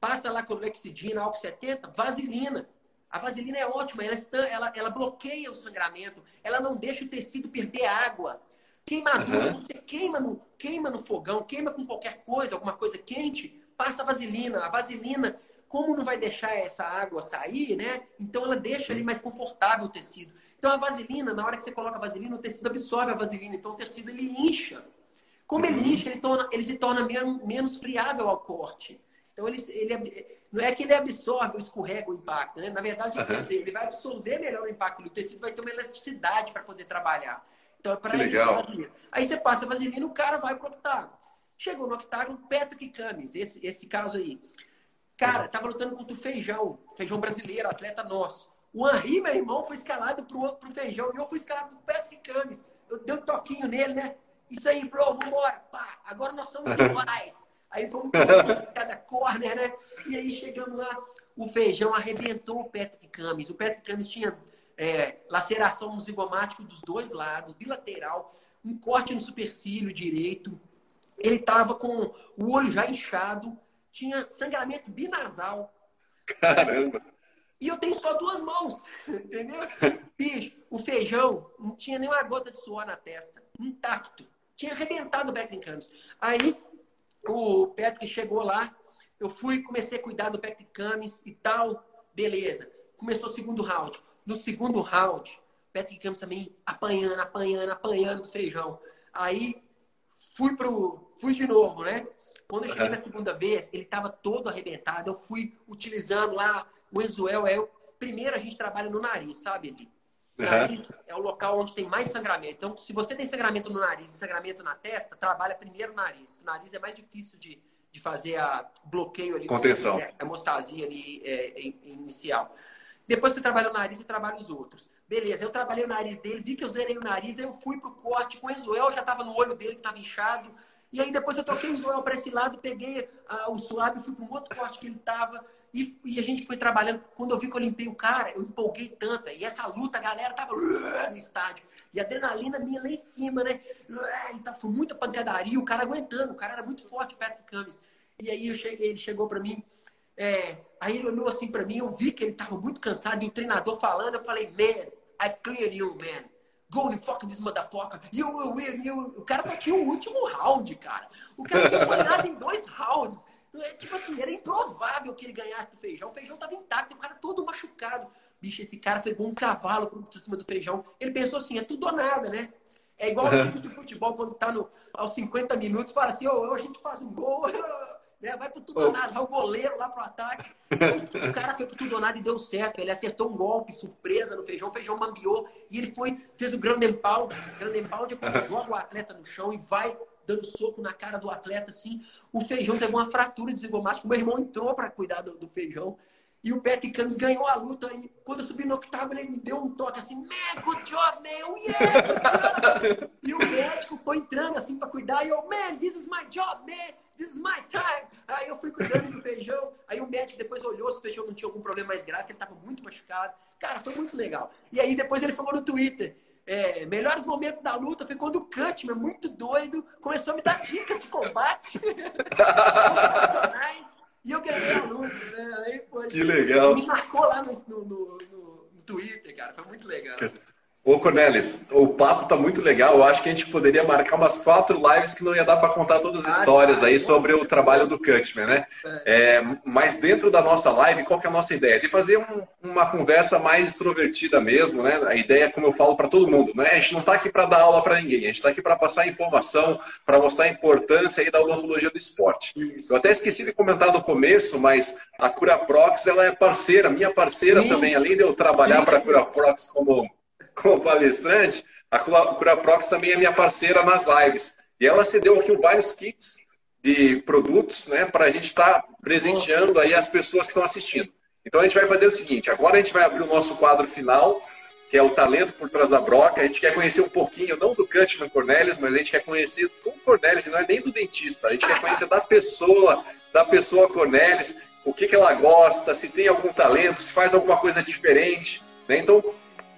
passa lá com lexidina, álcool 70, vaselina. A vaselina é ótima, ela, ela, ela bloqueia o sangramento, ela não deixa o tecido perder água. Queimadura, uhum. você queima no, queima no fogão, queima com qualquer coisa, alguma coisa quente, passa a vaselina. A vaselina, como não vai deixar essa água sair, né? Então ela deixa ali mais confortável o tecido. Então a vaselina, na hora que você coloca a vaselina, o tecido absorve a vaselina. Então o tecido ele incha. Como ele uhum. incha, ele, torna, ele se torna menos, menos friável ao corte. Então ele, ele não é que ele absorve ou escorrega o impacto, né? Na verdade, uhum. quer dizer, ele vai absorver melhor o impacto. O tecido vai ter uma elasticidade para poder trabalhar. Então é para isso legal. Aí você passa a vaselina, o cara vai pro octágono. Chegou no octágono, Patrick Camis, esse, esse caso aí. Cara, tava lutando contra o Feijão, Feijão brasileiro, atleta nosso. O Henri, meu irmão, foi escalado pro, pro Feijão e eu fui escalado pro Patrick Camis. Eu dei um toquinho nele, né? Isso aí, bro, vambora. Pá, agora nós somos iguais. Aí fomos cada corner, né? E aí chegamos lá, o Feijão arrebentou o Patrick Camis. O Patrick Camis tinha é, laceração zigomático dos dois lados, bilateral, um corte no supercílio direito. Ele estava com o olho já inchado, tinha sangramento binasal. Caramba! E eu tenho só duas mãos, entendeu? Bicho, o feijão não tinha nenhuma gota de suor na testa, intacto. Tinha arrebentado o Patrick Camis. Aí o Patrick chegou lá, eu fui, comecei a cuidar do Patrick Camis e tal, beleza. Começou o segundo round. No segundo round, Patrick Campos também apanhando, apanhando, apanhando o feijão. Aí fui pro. Fui de novo, né? Quando eu cheguei na segunda vez, ele estava todo arrebentado. Eu fui utilizando lá o Enzuel. É, primeiro a gente trabalha no nariz, sabe, Eli? Nariz uhum. é o local onde tem mais sangramento. Então, se você tem sangramento no nariz e sangramento na testa, trabalha primeiro o nariz. O nariz é mais difícil de, de fazer a bloqueio ali. Contenção. A hemostasia ali é, inicial. Depois você trabalha o nariz e trabalha os outros. Beleza, eu trabalhei o nariz dele, vi que eu zerei o nariz, aí eu fui pro corte com o Enzoel, já tava no olho dele que tava inchado. E aí depois eu troquei o Enzoel para esse lado, peguei ah, o suave, fui pro outro corte que ele tava. E, e, a gente foi trabalhando. Quando eu vi que eu limpei o cara, eu empolguei tanto. E essa luta, a galera tava no estádio. E a adrenalina minha lá em cima, né? Então foi muita pancadaria, o cara aguentando. O cara era muito forte, o Patrick Cummings. E aí cheguei, ele chegou para mim, É, aí ele olhou assim pra mim, eu vi que ele tava muito cansado e o treinador falando, eu falei, man, I clear you, man. Go and fuck this motherfucker. You will win. You... O cara só tinha o último round, cara. O cara tinha ganhado em dois rounds. É, tipo assim, era improvável que ele ganhasse do feijão. O feijão tava intacto, o cara todo machucado. Bicho, esse cara foi um cavalo por cima do feijão. Ele pensou assim, é tudo ou nada, né? É igual o time de futebol, quando tá no, aos 50 minutos, fala assim, oh, a gente faz um gol, né? vai pro tudo ou nada, vai o goleiro lá pro ataque. o cara foi pro tudo ou nada e deu certo. Ele acertou um golpe, surpresa no feijão, o feijão mambiou e ele foi, fez o grande. O grande pound é quando joga o atleta no chão e vai dando soco na cara do atleta, assim. O feijão teve uma fratura de zigomático. Meu irmão entrou para cuidar do, do feijão. E o Pat Cummins ganhou a luta. E quando eu subi no octágono, ele me deu um toque assim: Man, good job, man, yeah! e o médico foi entrando assim para cuidar. E eu, man, this is my job, man, this is my time. Aí eu fui cuidando do feijão. Aí o médico depois olhou se o feijão não tinha algum problema mais grave, que ele tava muito machucado. Cara, foi muito legal. E aí depois ele falou no Twitter: é, melhores momentos da luta foi quando o Cutman, muito doido, começou a me dar dicas de combate. E eu ganhei a luta, né? Aí, pô, que legal. Me marcou lá no, no, no, no Twitter, cara. Foi muito legal. Ô, Cornelis, o papo tá muito legal. Eu acho que a gente poderia marcar umas quatro lives que não ia dar para contar todas as ah, histórias tá. aí sobre o trabalho do Cutman, né? É. é, mas dentro da nossa live, qual que é a nossa ideia? De fazer um, uma conversa mais extrovertida mesmo, né? A ideia, como eu falo para todo mundo, né? A gente não está aqui para dar aula para ninguém, a gente está aqui para passar informação, para mostrar a importância aí da odontologia do esporte. Eu até esqueci de comentar no começo, mas a Curaprox ela é parceira, minha parceira Sim. também, além de eu trabalhar para a Curaprox como como palestrante, a Curaprox também é minha parceira nas lives. E ela cedeu aqui vários kits de produtos né, para a gente estar tá presenteando aí as pessoas que estão assistindo. Então a gente vai fazer o seguinte: agora a gente vai abrir o nosso quadro final, que é o talento por trás da broca. A gente quer conhecer um pouquinho, não do Cutman Cornelis, mas a gente quer conhecer do Cornelis, não é nem do dentista. A gente quer conhecer da pessoa, da pessoa Cornelis, o que, que ela gosta, se tem algum talento, se faz alguma coisa diferente. Né? Então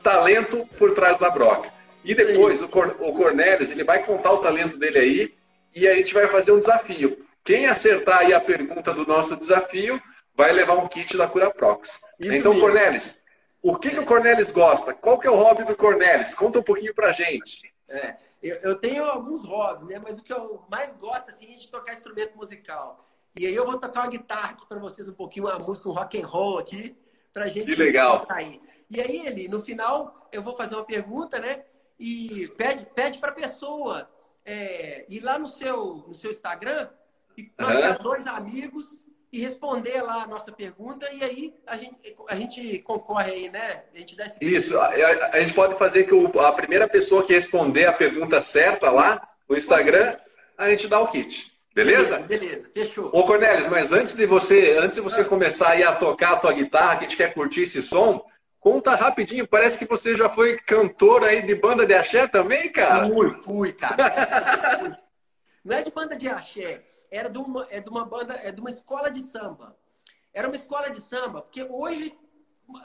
talento por trás da broca. E depois o, Cor, o Cornelis, ele vai contar o talento dele aí e a gente vai fazer um desafio. Quem acertar aí a pergunta do nosso desafio vai levar um kit da Cura Prox. Isso então, mesmo. Cornelis, o que, que o Cornelis gosta? Qual que é o hobby do Cornelis? Conta um pouquinho pra gente. É, eu, eu, tenho alguns hobbies, né? Mas o que eu mais gosto assim, é de tocar instrumento musical. E aí eu vou tocar uma guitarra aqui para vocês um pouquinho, uma música, um rock and roll aqui, pra gente que legal. aí. E aí, ele, no final, eu vou fazer uma pergunta, né? E pede, pede para a pessoa é, ir lá no seu, no seu Instagram e uhum. dois amigos e responder lá a nossa pergunta e aí a gente, a gente concorre aí, né? A gente dá esse Isso, a, a, gente pode fazer que o, a primeira pessoa que responder a pergunta certa lá no Instagram, a gente dá o kit. Beleza? Beleza, fechou. Ô Cornelis, mas antes de você, antes de você ah. começar aí a tocar a tua guitarra, que a gente quer curtir esse som, Conta rapidinho, parece que você já foi cantor aí de banda de axé também, cara? Fui, fui, cara. Não é de banda de axé, era de uma, é de uma banda, é de uma escola de samba. Era uma escola de samba, porque hoje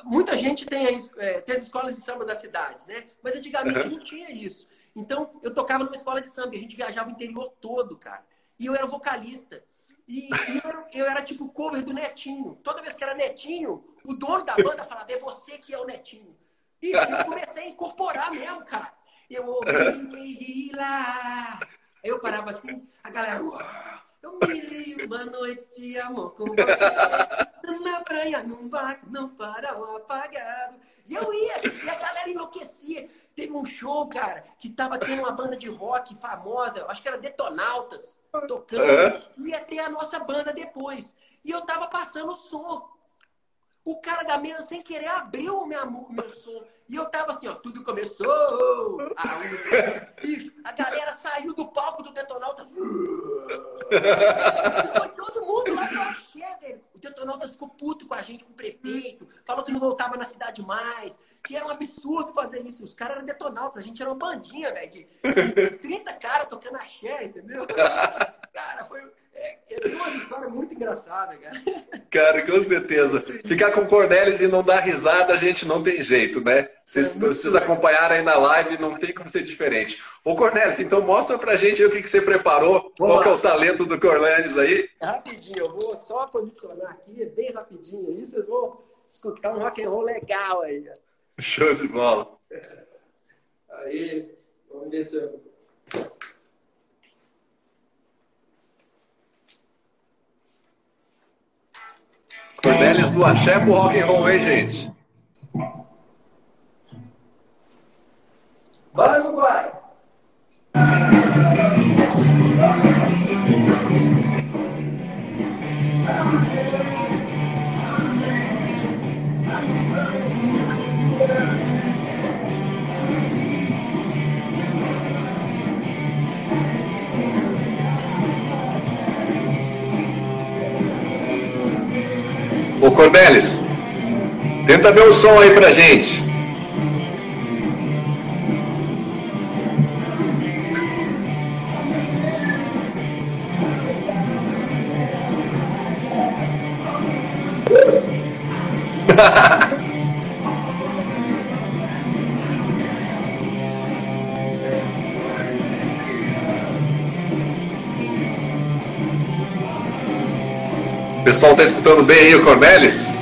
muita gente tem, é, tem as escolas de samba das cidades, né? Mas antigamente uhum. não tinha isso. Então, eu tocava numa escola de samba, a gente viajava o interior todo, cara. E eu era vocalista. E, e eu, era, eu, era, tipo cover do Netinho. Toda vez que era Netinho, o dono da banda falava, é você que é o Netinho. E eu comecei a incorporar mesmo, cara. Eu ouvi lá. Aí eu parava assim, a galera. Eu me li uma noite de amor com você. Na praia, num barco, não para um apagado. E eu ia, e a galera enlouquecia. Teve um show, cara, que tava tendo uma banda de rock famosa, acho que era Detonautas, tocando. Uhum. Ia ter a nossa banda depois. E eu tava passando o som. O cara da mesa, sem querer, abriu o meu, meu som. E eu tava assim, ó, tudo começou. A, bicho, a galera saiu do palco do Detonautas. Foi todo mundo lá pra axé, velho. O Detonautas ficou puto com a gente, com o prefeito. Falou que não voltava na cidade mais. Que era um absurdo fazer isso. Os caras eram Detonautas. A gente era uma bandinha, velho. De, de 30 caras tocando axé, entendeu? Cara, foi É uma história muito engraçada, cara. Cara, com certeza. Ficar com Cornelis e não dar risada, a gente não tem jeito, né? Vocês é precisam acompanhar aí na live, não tem como ser diferente. Ô, Cornelis, então mostra pra gente o que, que você preparou. Vamos qual é o talento do Cornelis aí? Rapidinho, eu vou só posicionar aqui, bem rapidinho aí, vocês vão escutar um rock and roll legal aí. Show de bola. Aí, vamos ver se eu... Cornelis do Axé pro rock and roll, hein, gente? Vai ou Cornelis, tenta ver o som aí pra gente. pessoal está escutando bem aí o Cornelis?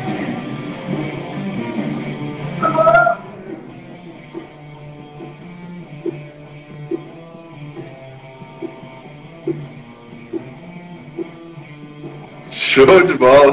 Show de bola!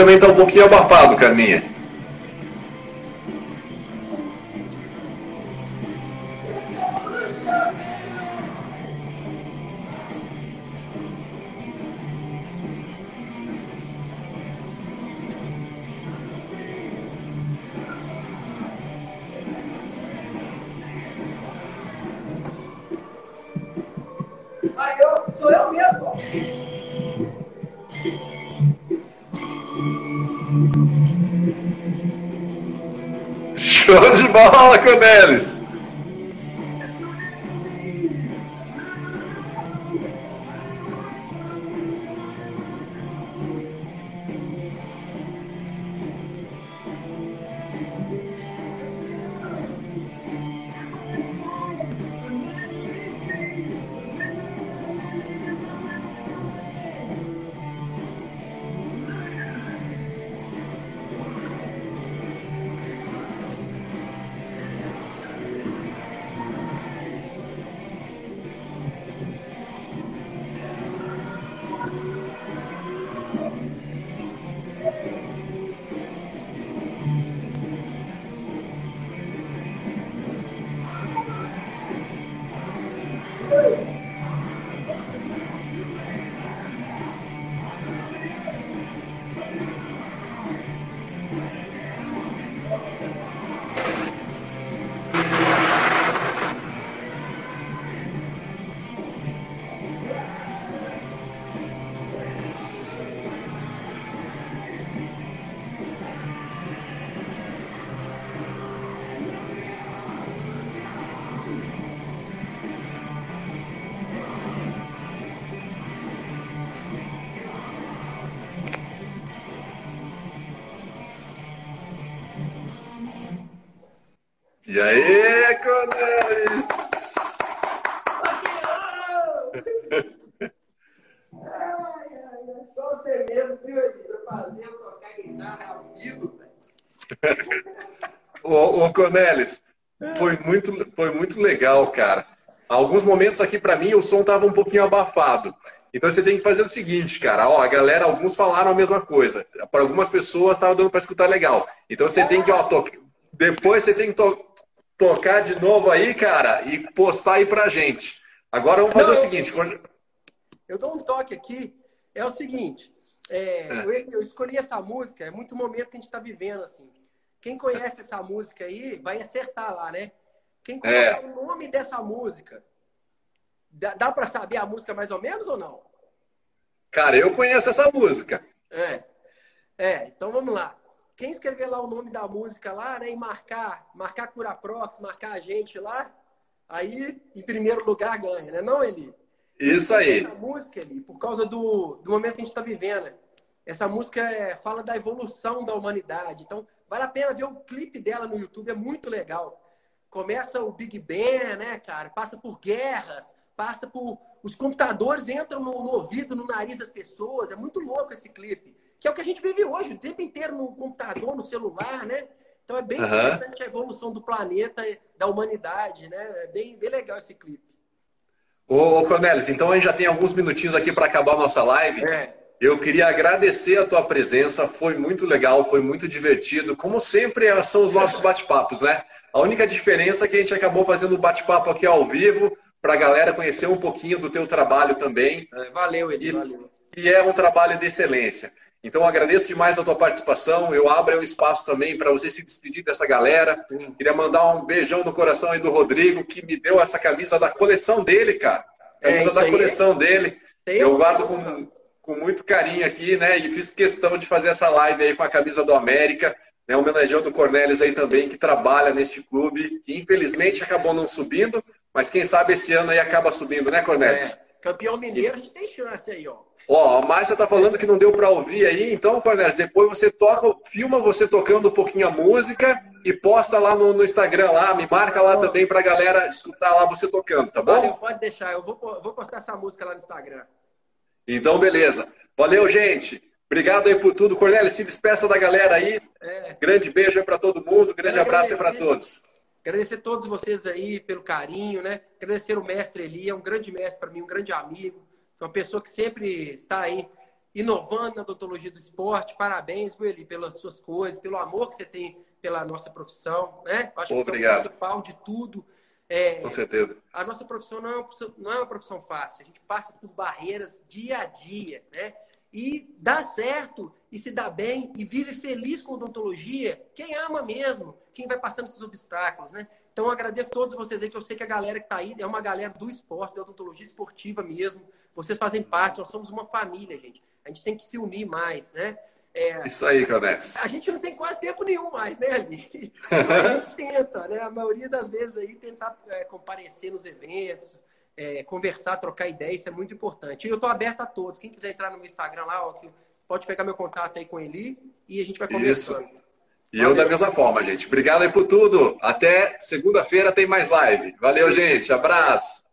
Também está um pouquinho abafado, Carminha. Bola, E aí, Cornelis? Ai, ai, ai, só você mesmo, viu? Fazer eu tocar guitarra ao vivo, velho. Ô, ô Cornelis, foi muito, foi muito legal, cara. Alguns momentos aqui para mim o som tava um pouquinho abafado. Então você tem que fazer o seguinte, cara. Ó, a galera, alguns falaram a mesma coisa. Para algumas pessoas estava dando para escutar legal. Então você tem que, ó, to... depois você tem que to... tocar de novo aí, cara, e postar aí pra gente. Agora vamos fazer Não, o seguinte. Eu dou um toque aqui. É o seguinte. É, é. Eu, eu, escolhi essa música, é muito momento que a gente está vivendo, assim. Quem conhece essa música aí vai acertar lá, né? Quem conhece é. o nome dessa música, dá, dá para saber a música mais ou menos ou não? Cara, eu conheço essa música. É. É, então vamos lá. Quem escrever lá o nome da música lá, né, e marcar, marcar Curaprox, marcar a gente lá, aí em primeiro lugar ganha, né? Não, Eli? Isso aí. Essa música, Eli, por causa do, do momento que a gente está vivendo. Essa música é, fala da evolução da humanidade. Então, vale a pena ver o clipe dela no YouTube, é muito legal. Começa o Big Bang, né, cara? Passa por guerras, passa por. Os computadores entram no, no ouvido, no nariz das pessoas. É muito louco esse clipe que é o que a gente vive hoje, o tempo inteiro no computador, no celular, né? Então é bem uhum. interessante a evolução do planeta, da humanidade, né? É bem, bem legal esse clipe. Ô, Cornelis, então a gente já tem alguns minutinhos aqui para acabar a nossa live. É. Eu queria agradecer a tua presença, foi muito legal, foi muito divertido. Como sempre, são os nossos bate-papos, né? A única diferença é que a gente acabou fazendo o bate-papo aqui ao vivo, para a galera conhecer um pouquinho do teu trabalho também. É, valeu, Eli, e, valeu. E é um trabalho de excelência. Então, agradeço demais a tua participação. Eu abro o espaço também para você se despedir dessa galera. Sim. Queria mandar um beijão no coração aí do Rodrigo, que me deu essa camisa da coleção dele, cara. É, camisa é, da coleção dele. Eu guardo com, com muito carinho aqui, né? E fiz questão de fazer essa live aí com a camisa do América. Né, homenageando o Cornelis aí também, que trabalha neste clube, que infelizmente acabou não subindo, mas quem sabe esse ano aí acaba subindo, né, Cornelis? É. Campeão mineiro, a gente tem chance aí, ó. Ó, a Márcia tá falando que não deu para ouvir aí, então, Cornélio, depois você toca, filma você tocando um pouquinho a música e posta lá no, no Instagram lá, me marca lá também pra galera escutar lá você tocando, tá bom? Pode deixar, eu vou, vou postar essa música lá no Instagram. Então, beleza. Valeu, gente. Obrigado aí por tudo. Cornélio, se despeça da galera aí. É. Grande beijo aí pra todo mundo, grande abraço aí pra todos. Agradecer a todos vocês aí pelo carinho, né? Agradecer o mestre Eli, é um grande mestre para mim, um grande amigo é uma pessoa que sempre está aí inovando na odontologia do esporte. Parabéns, viu, Eli, pelas suas coisas, pelo amor que você tem pela nossa profissão, né? Acho que Obrigado. você é o principal de tudo. É, Com certeza. A nossa profissão não é, uma profissão não é uma profissão fácil. A gente passa por barreiras dia a dia, né? E dá certo, e se dá bem, e vive feliz com odontologia, quem ama mesmo, quem vai passando esses obstáculos, né? Então, eu agradeço a todos vocês aí, que eu sei que a galera que está aí é uma galera do esporte, da odontologia esportiva mesmo. Vocês fazem parte, nós somos uma família, gente. A gente tem que se unir mais, né? É, Isso aí, Canex. A gente não tem quase tempo nenhum mais, né, Ali? a gente tenta, né? A maioria das vezes aí tentar é, comparecer nos eventos, é, conversar, trocar ideias, isso é muito importante. E eu estou aberto a todos. Quem quiser entrar no meu Instagram lá, ó, pode pegar meu contato aí com ele e a gente vai conversando. Isso. E Valeu. eu da mesma forma, gente. Obrigado aí por tudo. Até segunda-feira tem mais live. Valeu, gente. Abraço.